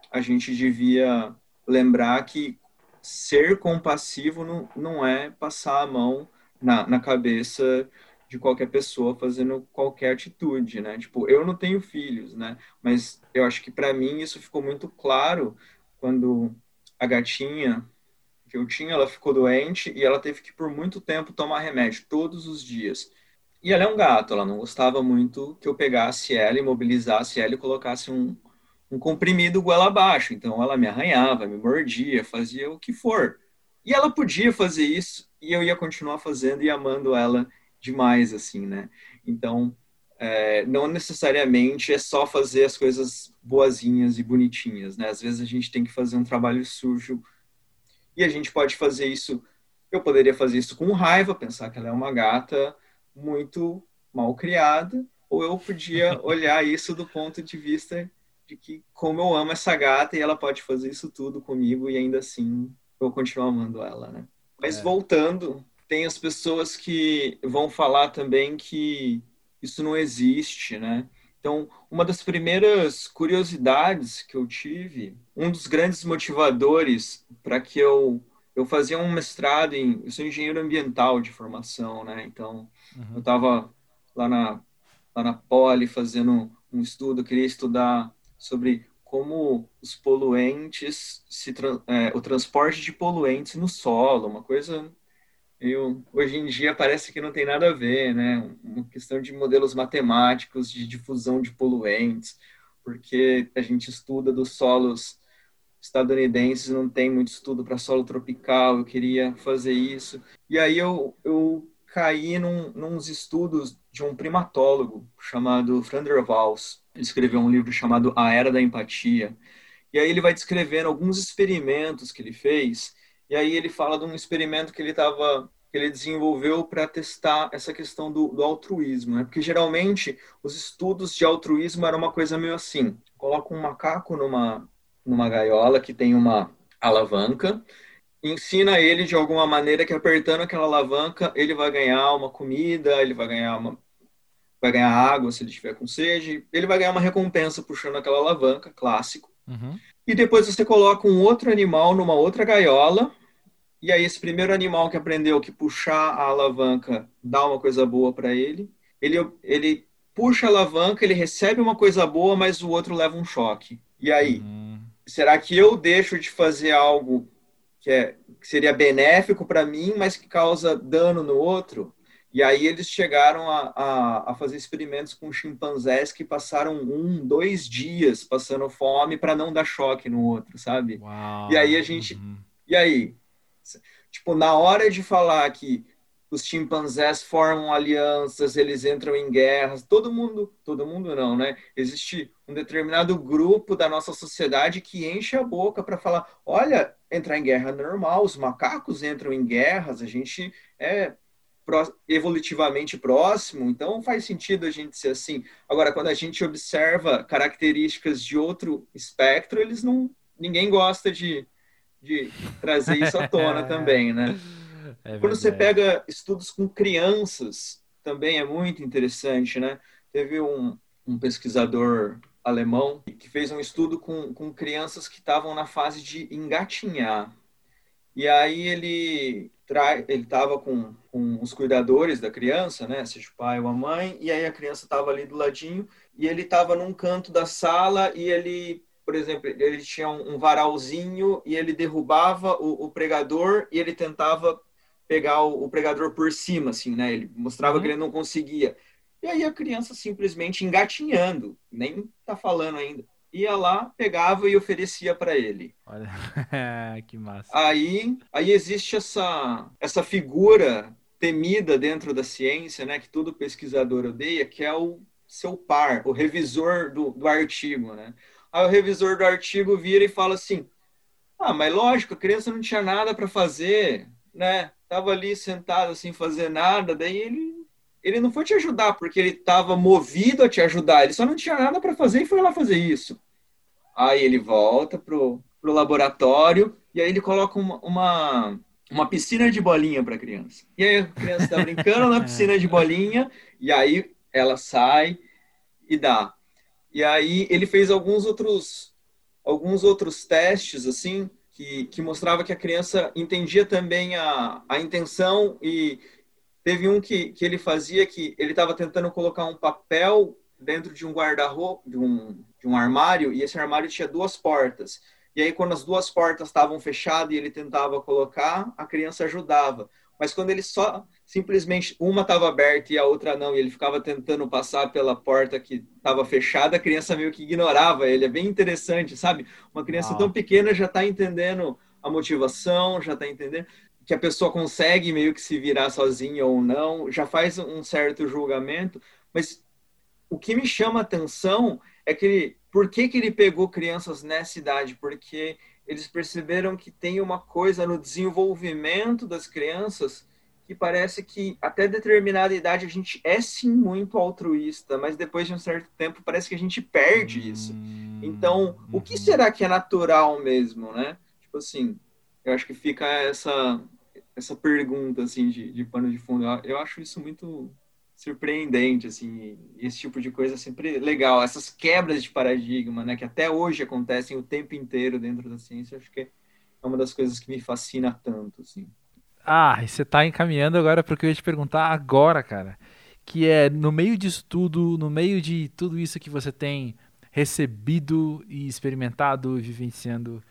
a gente devia lembrar que ser compassivo não, não é passar a mão na, na cabeça de qualquer pessoa fazendo qualquer atitude, né? Tipo, eu não tenho filhos, né? Mas eu acho que para mim isso ficou muito claro quando a gatinha que eu tinha, ela ficou doente e ela teve que por muito tempo tomar remédio todos os dias. E ela é um gato, ela não gostava muito que eu pegasse ela, imobilizasse ela e colocasse um, um comprimido goela abaixo. Então ela me arranhava, me mordia, fazia o que for. E ela podia fazer isso e eu ia continuar fazendo e amando ela demais, assim, né? Então, é, não necessariamente é só fazer as coisas boazinhas e bonitinhas, né? Às vezes a gente tem que fazer um trabalho sujo e a gente pode fazer isso. Eu poderia fazer isso com raiva, pensar que ela é uma gata muito mal criada, ou eu podia olhar isso do ponto de vista de que como eu amo essa gata e ela pode fazer isso tudo comigo e ainda assim eu continuo amando ela, né? Mas é. voltando, tem as pessoas que vão falar também que isso não existe, né? Então, uma das primeiras curiosidades que eu tive, um dos grandes motivadores para que eu eu fazia um mestrado em, eu sou engenheiro ambiental de formação, né? Então, uhum. eu estava lá na lá na Poli fazendo um estudo, eu queria estudar sobre como os poluentes, se, é, o transporte de poluentes no solo, uma coisa hoje em dia parece que não tem nada a ver, né? Uma questão de modelos matemáticos de difusão de poluentes, porque a gente estuda dos solos estadunidenses, não tem muito estudo para solo tropical, eu queria fazer isso. E aí eu, eu caí num, nos estudos de um primatólogo chamado Frander Valls. Ele escreveu um livro chamado A Era da Empatia. E aí ele vai descrevendo alguns experimentos que ele fez. E aí ele fala de um experimento que ele estava que ele desenvolveu para testar essa questão do, do, altruísmo, né? Porque geralmente os estudos de altruísmo era uma coisa meio assim: coloca um macaco numa numa gaiola que tem uma alavanca, ensina ele de alguma maneira que apertando aquela alavanca ele vai ganhar uma comida, ele vai ganhar uma vai ganhar água se ele estiver com sede, ele vai ganhar uma recompensa puxando aquela alavanca, clássico. Uhum. E depois você coloca um outro animal numa outra gaiola e aí esse primeiro animal que aprendeu que puxar a alavanca dá uma coisa boa para ele, ele, ele puxa a alavanca, ele recebe uma coisa boa, mas o outro leva um choque. E aí, uhum. será que eu deixo de fazer algo que, é, que seria benéfico para mim, mas que causa dano no outro? E aí eles chegaram a, a, a, fazer experimentos com chimpanzés que passaram um, dois dias passando fome para não dar choque no outro, sabe? Uau. E aí a gente, uhum. e aí Tipo, na hora de falar que os chimpanzés formam alianças, eles entram em guerras, todo mundo, todo mundo não, né? Existe um determinado grupo da nossa sociedade que enche a boca para falar: olha, entrar em guerra é normal, os macacos entram em guerras, a gente é evolutivamente próximo, então faz sentido a gente ser assim. Agora, quando a gente observa características de outro espectro, eles não, ninguém gosta de de trazer isso à tona também, né? É Quando você pega estudos com crianças, também é muito interessante, né? Teve um, um pesquisador alemão que fez um estudo com, com crianças que estavam na fase de engatinhar. E aí ele trai, ele estava com, com os cuidadores da criança, né, seja o pai ou a mãe, e aí a criança estava ali do ladinho e ele estava num canto da sala e ele por exemplo, ele tinha um, varalzinho e ele derrubava o, o, pregador e ele tentava pegar o, o, pregador por cima, assim, né? Ele mostrava uhum. que ele não conseguia. E aí a criança simplesmente engatinhando, nem tá falando ainda, ia lá, pegava e oferecia para ele. Olha, que massa. Aí, aí existe essa, essa figura temida dentro da ciência, né? Que todo pesquisador odeia, que é o seu par, o revisor do, do artigo, né? Aí o revisor do artigo vira e fala assim: Ah, mas lógico, a criança não tinha nada para fazer, né? Tava ali sentado sem fazer nada, daí ele ele não foi te ajudar porque ele estava movido a te ajudar, ele só não tinha nada para fazer e foi lá fazer isso. Aí ele volta pro, pro laboratório e aí ele coloca uma, uma, uma piscina de bolinha para a criança. E aí a criança está brincando na piscina de bolinha e aí ela sai e dá. E aí ele fez alguns outros alguns outros testes assim que, que mostrava que a criança entendia também a, a intenção e teve um que, que ele fazia que ele estava tentando colocar um papel dentro de um guarda-roupa de um, de um armário e esse armário tinha duas portas. E aí quando as duas portas estavam fechadas e ele tentava colocar a criança ajudava. Mas quando ele só simplesmente uma estava aberta e a outra não, e ele ficava tentando passar pela porta que estava fechada, a criança meio que ignorava ele. É bem interessante, sabe? Uma criança tão pequena já está entendendo a motivação, já está entendendo que a pessoa consegue meio que se virar sozinha ou não, já faz um certo julgamento, mas o que me chama a atenção é que ele, por que, que ele pegou crianças nessa idade? Porque eles perceberam que tem uma coisa no desenvolvimento das crianças que parece que até determinada idade a gente é sim muito altruísta, mas depois de um certo tempo parece que a gente perde isso. Então, o que uhum. será que é natural mesmo, né? Tipo assim, eu acho que fica essa essa pergunta assim de, de pano de fundo. Eu acho isso muito surpreendente, assim, esse tipo de coisa é sempre legal. Essas quebras de paradigma, né, que até hoje acontecem o tempo inteiro dentro da ciência, acho que é uma das coisas que me fascina tanto, assim. Ah, e você está encaminhando agora para o que eu ia te perguntar agora, cara. Que é, no meio disso tudo, no meio de tudo isso que você tem recebido e experimentado, vivenciando, o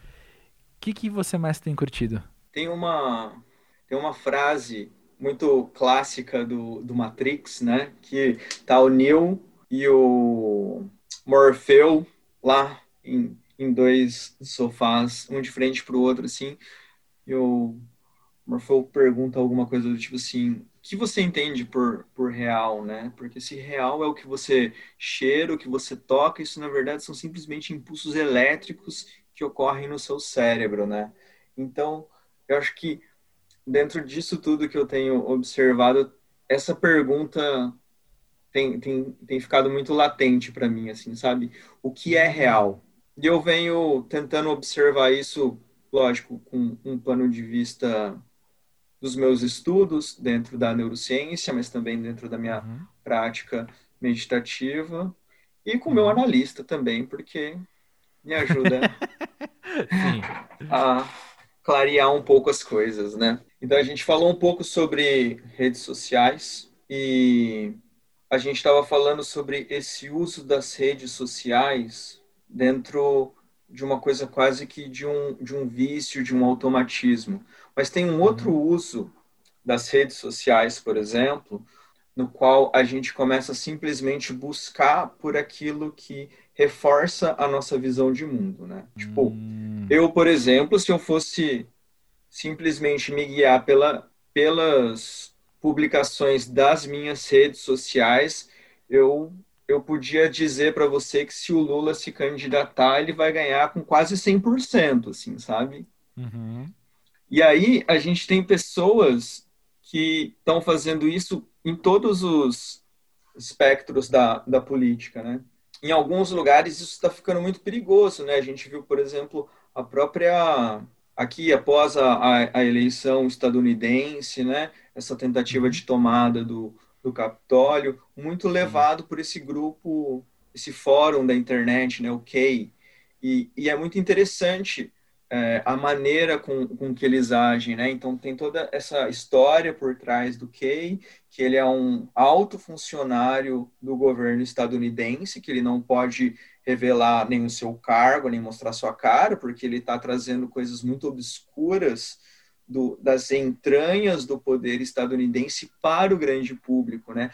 que, que você mais tem curtido? Tem uma, tem uma frase muito clássica do, do Matrix, né? Que tá o Neo e o Morpheu lá em, em dois sofás, um de frente para o outro, assim. E o Morpheu pergunta alguma coisa do tipo assim: o que você entende por, por real, né? Porque se real é o que você cheira, o que você toca, isso na verdade são simplesmente impulsos elétricos que ocorrem no seu cérebro, né? Então, eu acho que dentro disso tudo que eu tenho observado, essa pergunta tem, tem, tem ficado muito latente para mim, assim, sabe? O que é real? E eu venho tentando observar isso, lógico, com um plano de vista dos meus estudos dentro da neurociência, mas também dentro da minha uhum. prática meditativa e com o meu uhum. analista também, porque me ajuda a clarear um pouco as coisas, né? Então a gente falou um pouco sobre redes sociais e a gente estava falando sobre esse uso das redes sociais dentro de uma coisa quase que de um, de um vício, de um automatismo. Mas tem um outro uhum. uso das redes sociais, por exemplo, no qual a gente começa a simplesmente buscar por aquilo que reforça a nossa visão de mundo, né? Tipo, hum. eu, por exemplo, se eu fosse simplesmente me guiar pela, pelas publicações das minhas redes sociais, eu eu podia dizer para você que se o Lula se candidatar, ele vai ganhar com quase 100%, assim, sabe? Uhum. E aí a gente tem pessoas que estão fazendo isso em todos os espectros da, da política, né? Em alguns lugares isso está ficando muito perigoso, né? A gente viu, por exemplo, a própria aqui após a, a, a eleição estadunidense, né? essa tentativa de tomada do, do Capitólio, muito levado por esse grupo, esse fórum da internet, né, o Kay. E, e é muito interessante é, a maneira com, com que eles agem, né? Então tem toda essa história por trás do Kay, que ele é um alto funcionário do governo estadunidense, que ele não pode revelar nem o seu cargo, nem mostrar sua cara, porque ele está trazendo coisas muito obscuras do, das entranhas do poder estadunidense para o grande público, né?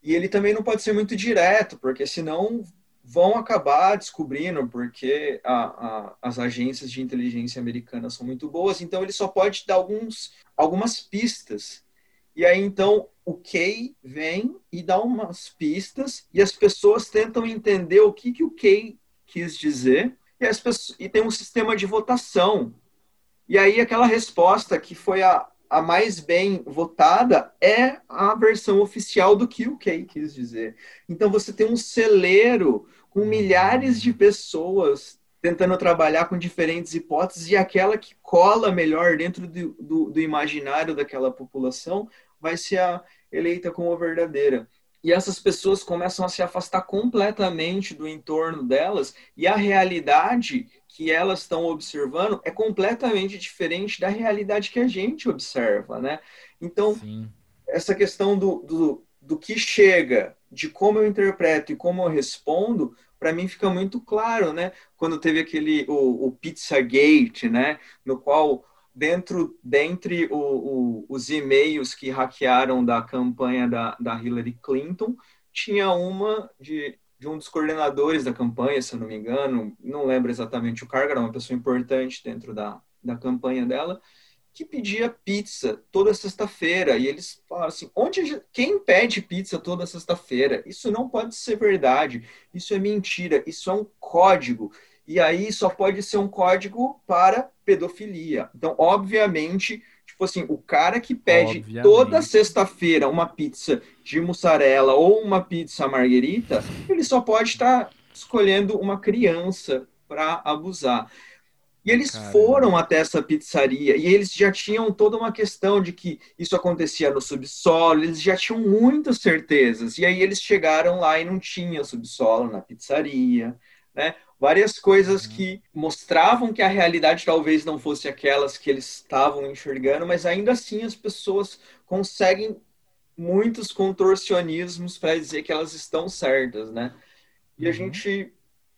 E ele também não pode ser muito direto, porque senão vão acabar descobrindo, porque a, a, as agências de inteligência americanas são muito boas, então ele só pode dar alguns, algumas pistas. E aí, então, o Kay vem e dá umas pistas, e as pessoas tentam entender o que, que o Kay quis dizer, e, as pessoas, e tem um sistema de votação. E aí aquela resposta que foi a, a mais bem votada é a versão oficial do que o Kay quis dizer. Então você tem um celeiro com milhares de pessoas tentando trabalhar com diferentes hipóteses e aquela que cola melhor dentro do, do, do imaginário daquela população vai ser a eleita como verdadeira. E essas pessoas começam a se afastar completamente do entorno delas e a realidade que elas estão observando é completamente diferente da realidade que a gente observa, né? Então, Sim. essa questão do, do, do que chega, de como eu interpreto e como eu respondo, para mim fica muito claro, né? Quando teve aquele, o, o Pizzagate, né? No qual, dentro, dentre o, o, os e-mails que hackearam da campanha da, da Hillary Clinton, tinha uma de de um dos coordenadores da campanha, se eu não me engano, não lembro exatamente o cargo, era uma pessoa importante dentro da, da campanha dela, que pedia pizza toda sexta-feira. E eles falaram assim: onde quem pede pizza toda sexta-feira? Isso não pode ser verdade, isso é mentira, isso é um código. E aí só pode ser um código para pedofilia. Então, obviamente, tipo assim, o cara que pede Obviamente. toda sexta-feira uma pizza de mussarela ou uma pizza marguerita, ele só pode estar escolhendo uma criança para abusar. E eles Caramba. foram até essa pizzaria e eles já tinham toda uma questão de que isso acontecia no subsolo, eles já tinham muitas certezas. E aí eles chegaram lá e não tinha subsolo na pizzaria, né? várias coisas uhum. que mostravam que a realidade talvez não fosse aquelas que eles estavam enxergando, mas ainda assim as pessoas conseguem muitos contorcionismos para dizer que elas estão certas, né? E a uhum. gente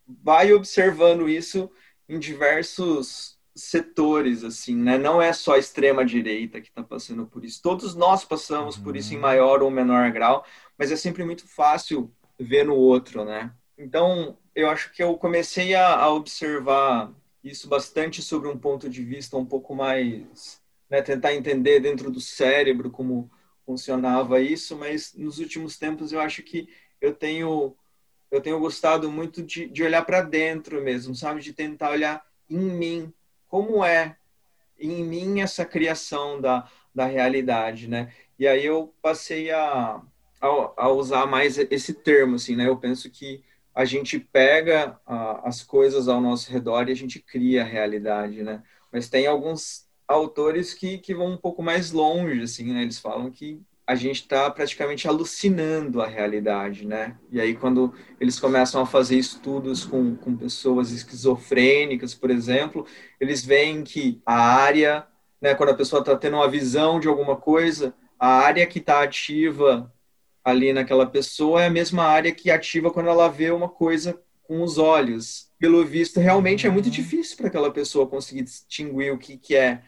vai observando isso em diversos setores, assim, né? Não é só a extrema direita que está passando por isso. Todos nós passamos por isso em uhum. maior ou menor grau, mas é sempre muito fácil ver no outro, né? Então, eu acho que eu comecei a, a, observar isso bastante sobre um ponto de vista um pouco mais, né, tentar entender dentro do cérebro como funcionava isso, mas nos últimos tempos eu acho que eu tenho eu tenho gostado muito de, de olhar para dentro mesmo, sabe, de tentar olhar em mim como é em mim essa criação da da realidade, né? E aí eu passei a, a, a usar mais esse termo, assim, né? Eu penso que a gente pega a, as coisas ao nosso redor e a gente cria a realidade, né? Mas tem alguns autores que, que vão um pouco mais longe, assim, né? Eles falam que a gente está praticamente alucinando a realidade, né? E aí quando eles começam a fazer estudos com, com pessoas esquizofrênicas, por exemplo, eles veem que a área, né, quando a pessoa está tendo uma visão de alguma coisa, a área que está ativa ali naquela pessoa é a mesma área que ativa quando ela vê uma coisa com os olhos. Pelo visto, realmente é muito uhum. difícil para aquela pessoa conseguir distinguir o que, que é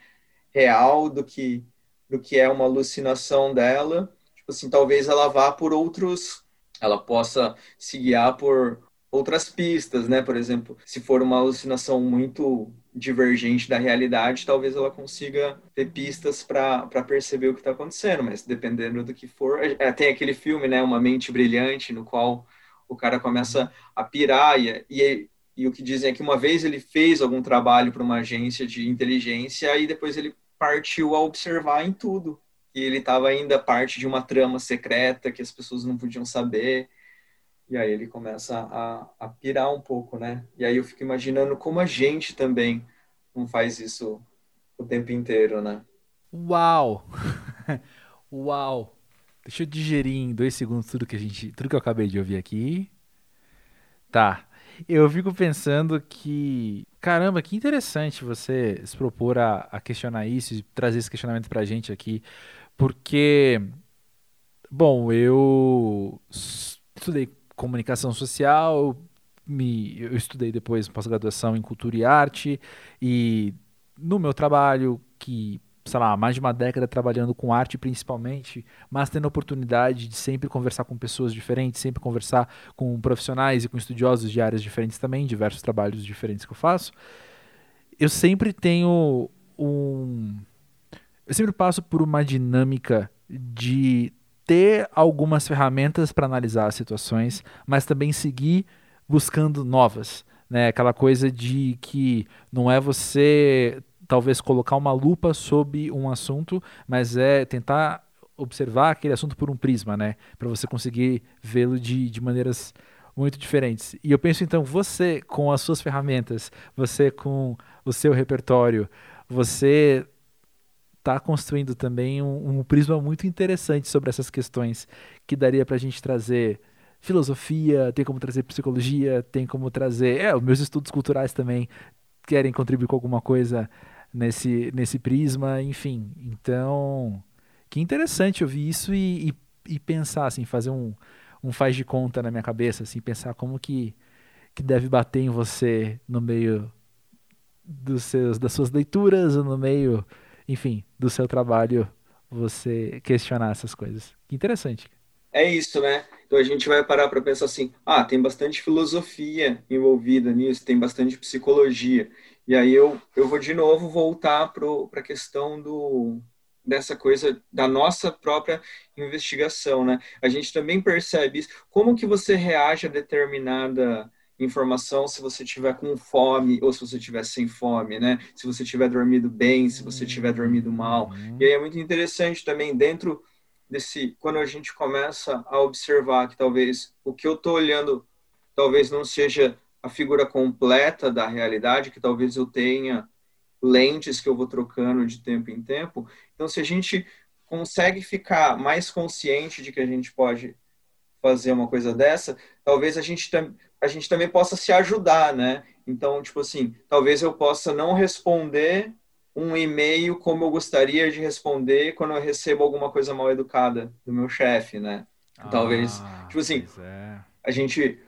real do que, do que é uma alucinação dela. Tipo assim, talvez ela vá por outros, ela possa se guiar por outras pistas, né? Por exemplo, se for uma alucinação muito divergente da realidade, talvez ela consiga ter pistas para perceber o que está acontecendo, mas dependendo do que for. É, tem aquele filme, né? Uma Mente Brilhante, no qual o cara começa a pirar e, e, e o que dizem é que uma vez ele fez algum trabalho para uma agência de inteligência e depois ele partiu a observar em tudo. E ele estava ainda parte de uma trama secreta que as pessoas não podiam saber. E aí ele começa a, a pirar um pouco, né? E aí eu fico imaginando como a gente também não faz isso o tempo inteiro, né? Uau! Uau! Deixa eu digerir em dois segundos tudo que a gente, tudo que eu acabei de ouvir aqui. Tá. Eu fico pensando que, caramba, que interessante você se propor a, a questionar isso e trazer esse questionamento pra gente aqui, porque, bom, eu estudei comunicação social, me, eu estudei depois pós-graduação em cultura e arte, e no meu trabalho, que, sei lá, mais de uma década trabalhando com arte principalmente, mas tendo a oportunidade de sempre conversar com pessoas diferentes, sempre conversar com profissionais e com estudiosos de áreas diferentes também, diversos trabalhos diferentes que eu faço, eu sempre tenho um. Eu sempre passo por uma dinâmica de ter algumas ferramentas para analisar as situações, mas também seguir buscando novas. Né? Aquela coisa de que não é você talvez colocar uma lupa sobre um assunto, mas é tentar observar aquele assunto por um prisma, né? Para você conseguir vê-lo de, de maneiras muito diferentes. E eu penso então, você com as suas ferramentas, você com o seu repertório, você está construindo também um, um, prisma muito interessante sobre essas questões que daria para a gente trazer filosofia, tem como trazer psicologia, tem como trazer. É, os meus estudos culturais também querem contribuir com alguma coisa nesse, nesse prisma, enfim. Então, que interessante ouvir isso e, e, e pensar, assim, fazer um, um faz de conta na minha cabeça, assim, pensar como que, que deve bater em você no meio dos seus, das suas leituras, ou no meio enfim, do seu trabalho você questionar essas coisas. Que interessante. É isso, né? Então a gente vai parar para pensar assim: ah, tem bastante filosofia envolvida nisso, tem bastante psicologia. E aí eu, eu vou de novo voltar para a questão do, dessa coisa da nossa própria investigação, né? A gente também percebe isso. Como que você reage a determinada informação se você tiver com fome ou se você tiver sem fome, né? Se você tiver dormido bem, se você tiver dormido mal. Uhum. E aí é muito interessante também dentro desse quando a gente começa a observar que talvez o que eu estou olhando talvez não seja a figura completa da realidade, que talvez eu tenha lentes que eu vou trocando de tempo em tempo. Então, se a gente consegue ficar mais consciente de que a gente pode fazer uma coisa dessa, talvez a gente a gente também possa se ajudar, né? Então, tipo assim, talvez eu possa não responder um e-mail como eu gostaria de responder quando eu recebo alguma coisa mal educada do meu chefe, né? Ah, talvez, tipo assim, é. a gente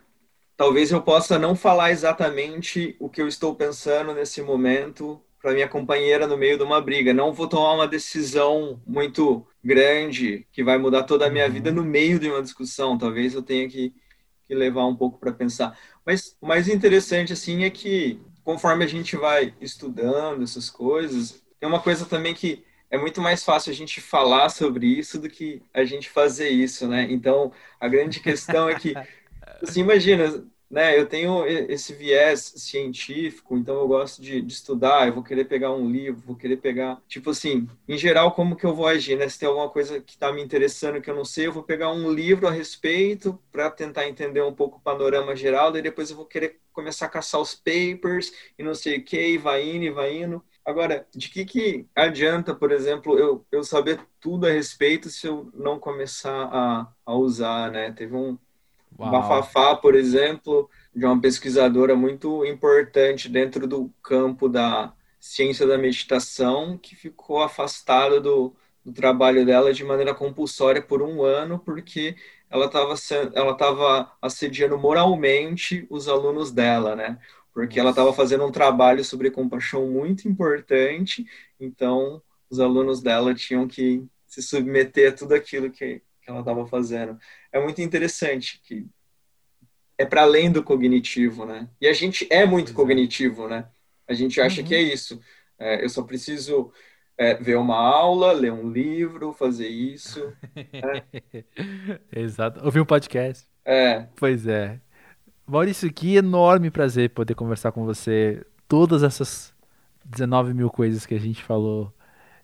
talvez eu possa não falar exatamente o que eu estou pensando nesse momento para minha companheira no meio de uma briga. Não vou tomar uma decisão muito grande que vai mudar toda a minha uhum. vida no meio de uma discussão. Talvez eu tenha que que levar um pouco para pensar. Mas o mais interessante, assim, é que conforme a gente vai estudando essas coisas, tem uma coisa também que é muito mais fácil a gente falar sobre isso do que a gente fazer isso, né? Então, a grande questão é que, assim, imagina, né, eu tenho esse viés científico, então eu gosto de, de, estudar, eu vou querer pegar um livro, vou querer pegar, tipo assim, em geral, como que eu vou agir, né? Se tem alguma coisa que está me interessando que eu não sei, eu vou pegar um livro a respeito para tentar entender um pouco o panorama geral, daí depois eu vou querer começar a caçar os papers e não sei o que, e vai indo, e vai indo. Agora, de que, que adianta, por exemplo, eu, eu saber tudo a respeito se eu não começar a, a usar, né? Teve um, Uau. Bafafá, por exemplo, de uma pesquisadora muito importante dentro do campo da ciência da meditação, que ficou afastada do, do trabalho dela de maneira compulsória por um ano, porque ela estava ela tava assediando moralmente os alunos dela, né? Porque ela estava fazendo um trabalho sobre compaixão muito importante, então os alunos dela tinham que se submeter a tudo aquilo que, que ela estava fazendo. É muito interessante que é para além do cognitivo, né? E a gente é muito cognitivo, né? A gente acha uhum. que é uhum. isso. É, eu só preciso é, ver uma aula, ler um livro, fazer isso. Né? Exato. Ouvir um podcast. É. Pois é. Maurício, que enorme prazer poder conversar com você. Todas essas 19 mil coisas que a gente falou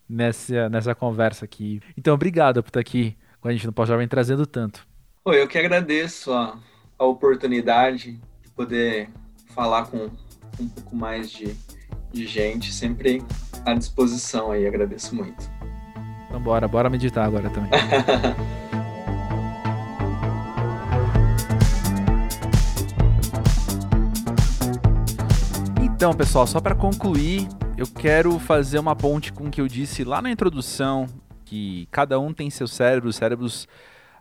nessa, nessa conversa aqui. Então, obrigado por estar aqui com a gente no Pós-Jovem trazendo tanto. Oi, eu que agradeço a, a oportunidade de poder falar com um pouco mais de, de gente, sempre à disposição aí, agradeço muito. Então bora, bora meditar agora também. então, pessoal, só para concluir, eu quero fazer uma ponte com o que eu disse lá na introdução, que cada um tem seu cérebro, os cérebros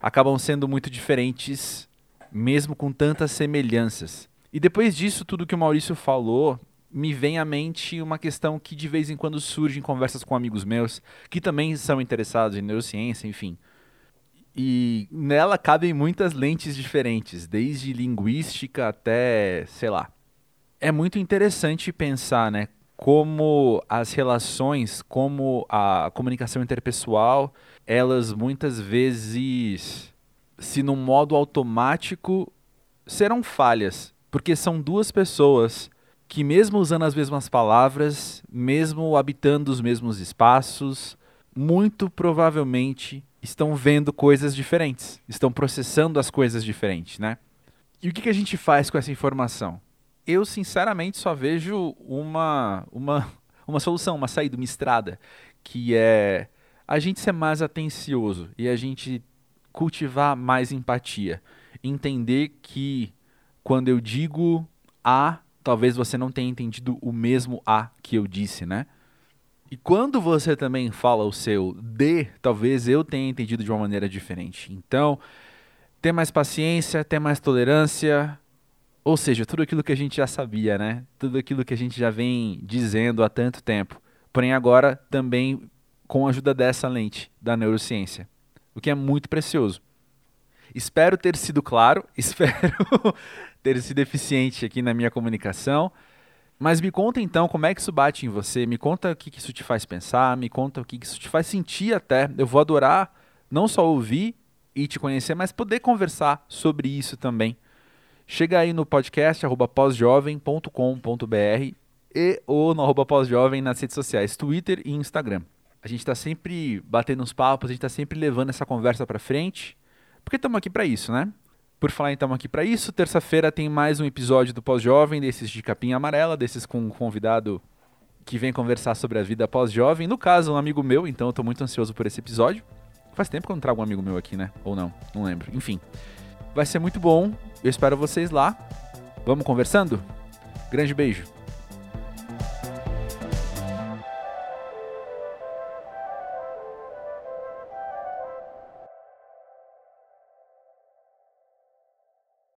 acabam sendo muito diferentes mesmo com tantas semelhanças. E depois disso, tudo que o Maurício falou, me vem à mente uma questão que de vez em quando surge em conversas com amigos meus, que também são interessados em neurociência, enfim. E nela cabem muitas lentes diferentes, desde linguística até, sei lá. É muito interessante pensar, né, como as relações, como a comunicação interpessoal, elas muitas vezes se no modo automático serão falhas, porque são duas pessoas que mesmo usando as mesmas palavras, mesmo habitando os mesmos espaços, muito provavelmente estão vendo coisas diferentes, estão processando as coisas diferentes, né? E o que, que a gente faz com essa informação? Eu, sinceramente, só vejo uma, uma, uma solução, uma saída, uma estrada, que é a gente ser mais atencioso e a gente cultivar mais empatia. Entender que quando eu digo A, talvez você não tenha entendido o mesmo A que eu disse, né? E quando você também fala o seu D, talvez eu tenha entendido de uma maneira diferente. Então, ter mais paciência, ter mais tolerância, ou seja, tudo aquilo que a gente já sabia, né? Tudo aquilo que a gente já vem dizendo há tanto tempo. Porém, agora também com a ajuda dessa lente da neurociência o que é muito precioso. Espero ter sido claro, espero ter sido eficiente aqui na minha comunicação. Mas me conta então como é que isso bate em você, me conta o que, isso te faz pensar, me conta o que, isso te faz sentir até. Eu vou adorar não só ouvir e te conhecer, mas poder conversar sobre isso também. Chega aí no podcast pósjovem.com.br e ou no arroba pósjovem nas redes sociais, Twitter e Instagram. A gente está sempre batendo uns papos, a gente está sempre levando essa conversa para frente, porque estamos aqui para isso, né? Por falar estamos aqui para isso, terça-feira tem mais um episódio do Pós-Jovem, desses de capinha amarela, desses com um convidado que vem conversar sobre a vida pós-jovem. No caso, um amigo meu, então eu estou muito ansioso por esse episódio. Faz tempo que eu não trago um amigo meu aqui, né? Ou não, não lembro. Enfim, vai ser muito bom. Eu espero vocês lá. Vamos conversando? Grande beijo.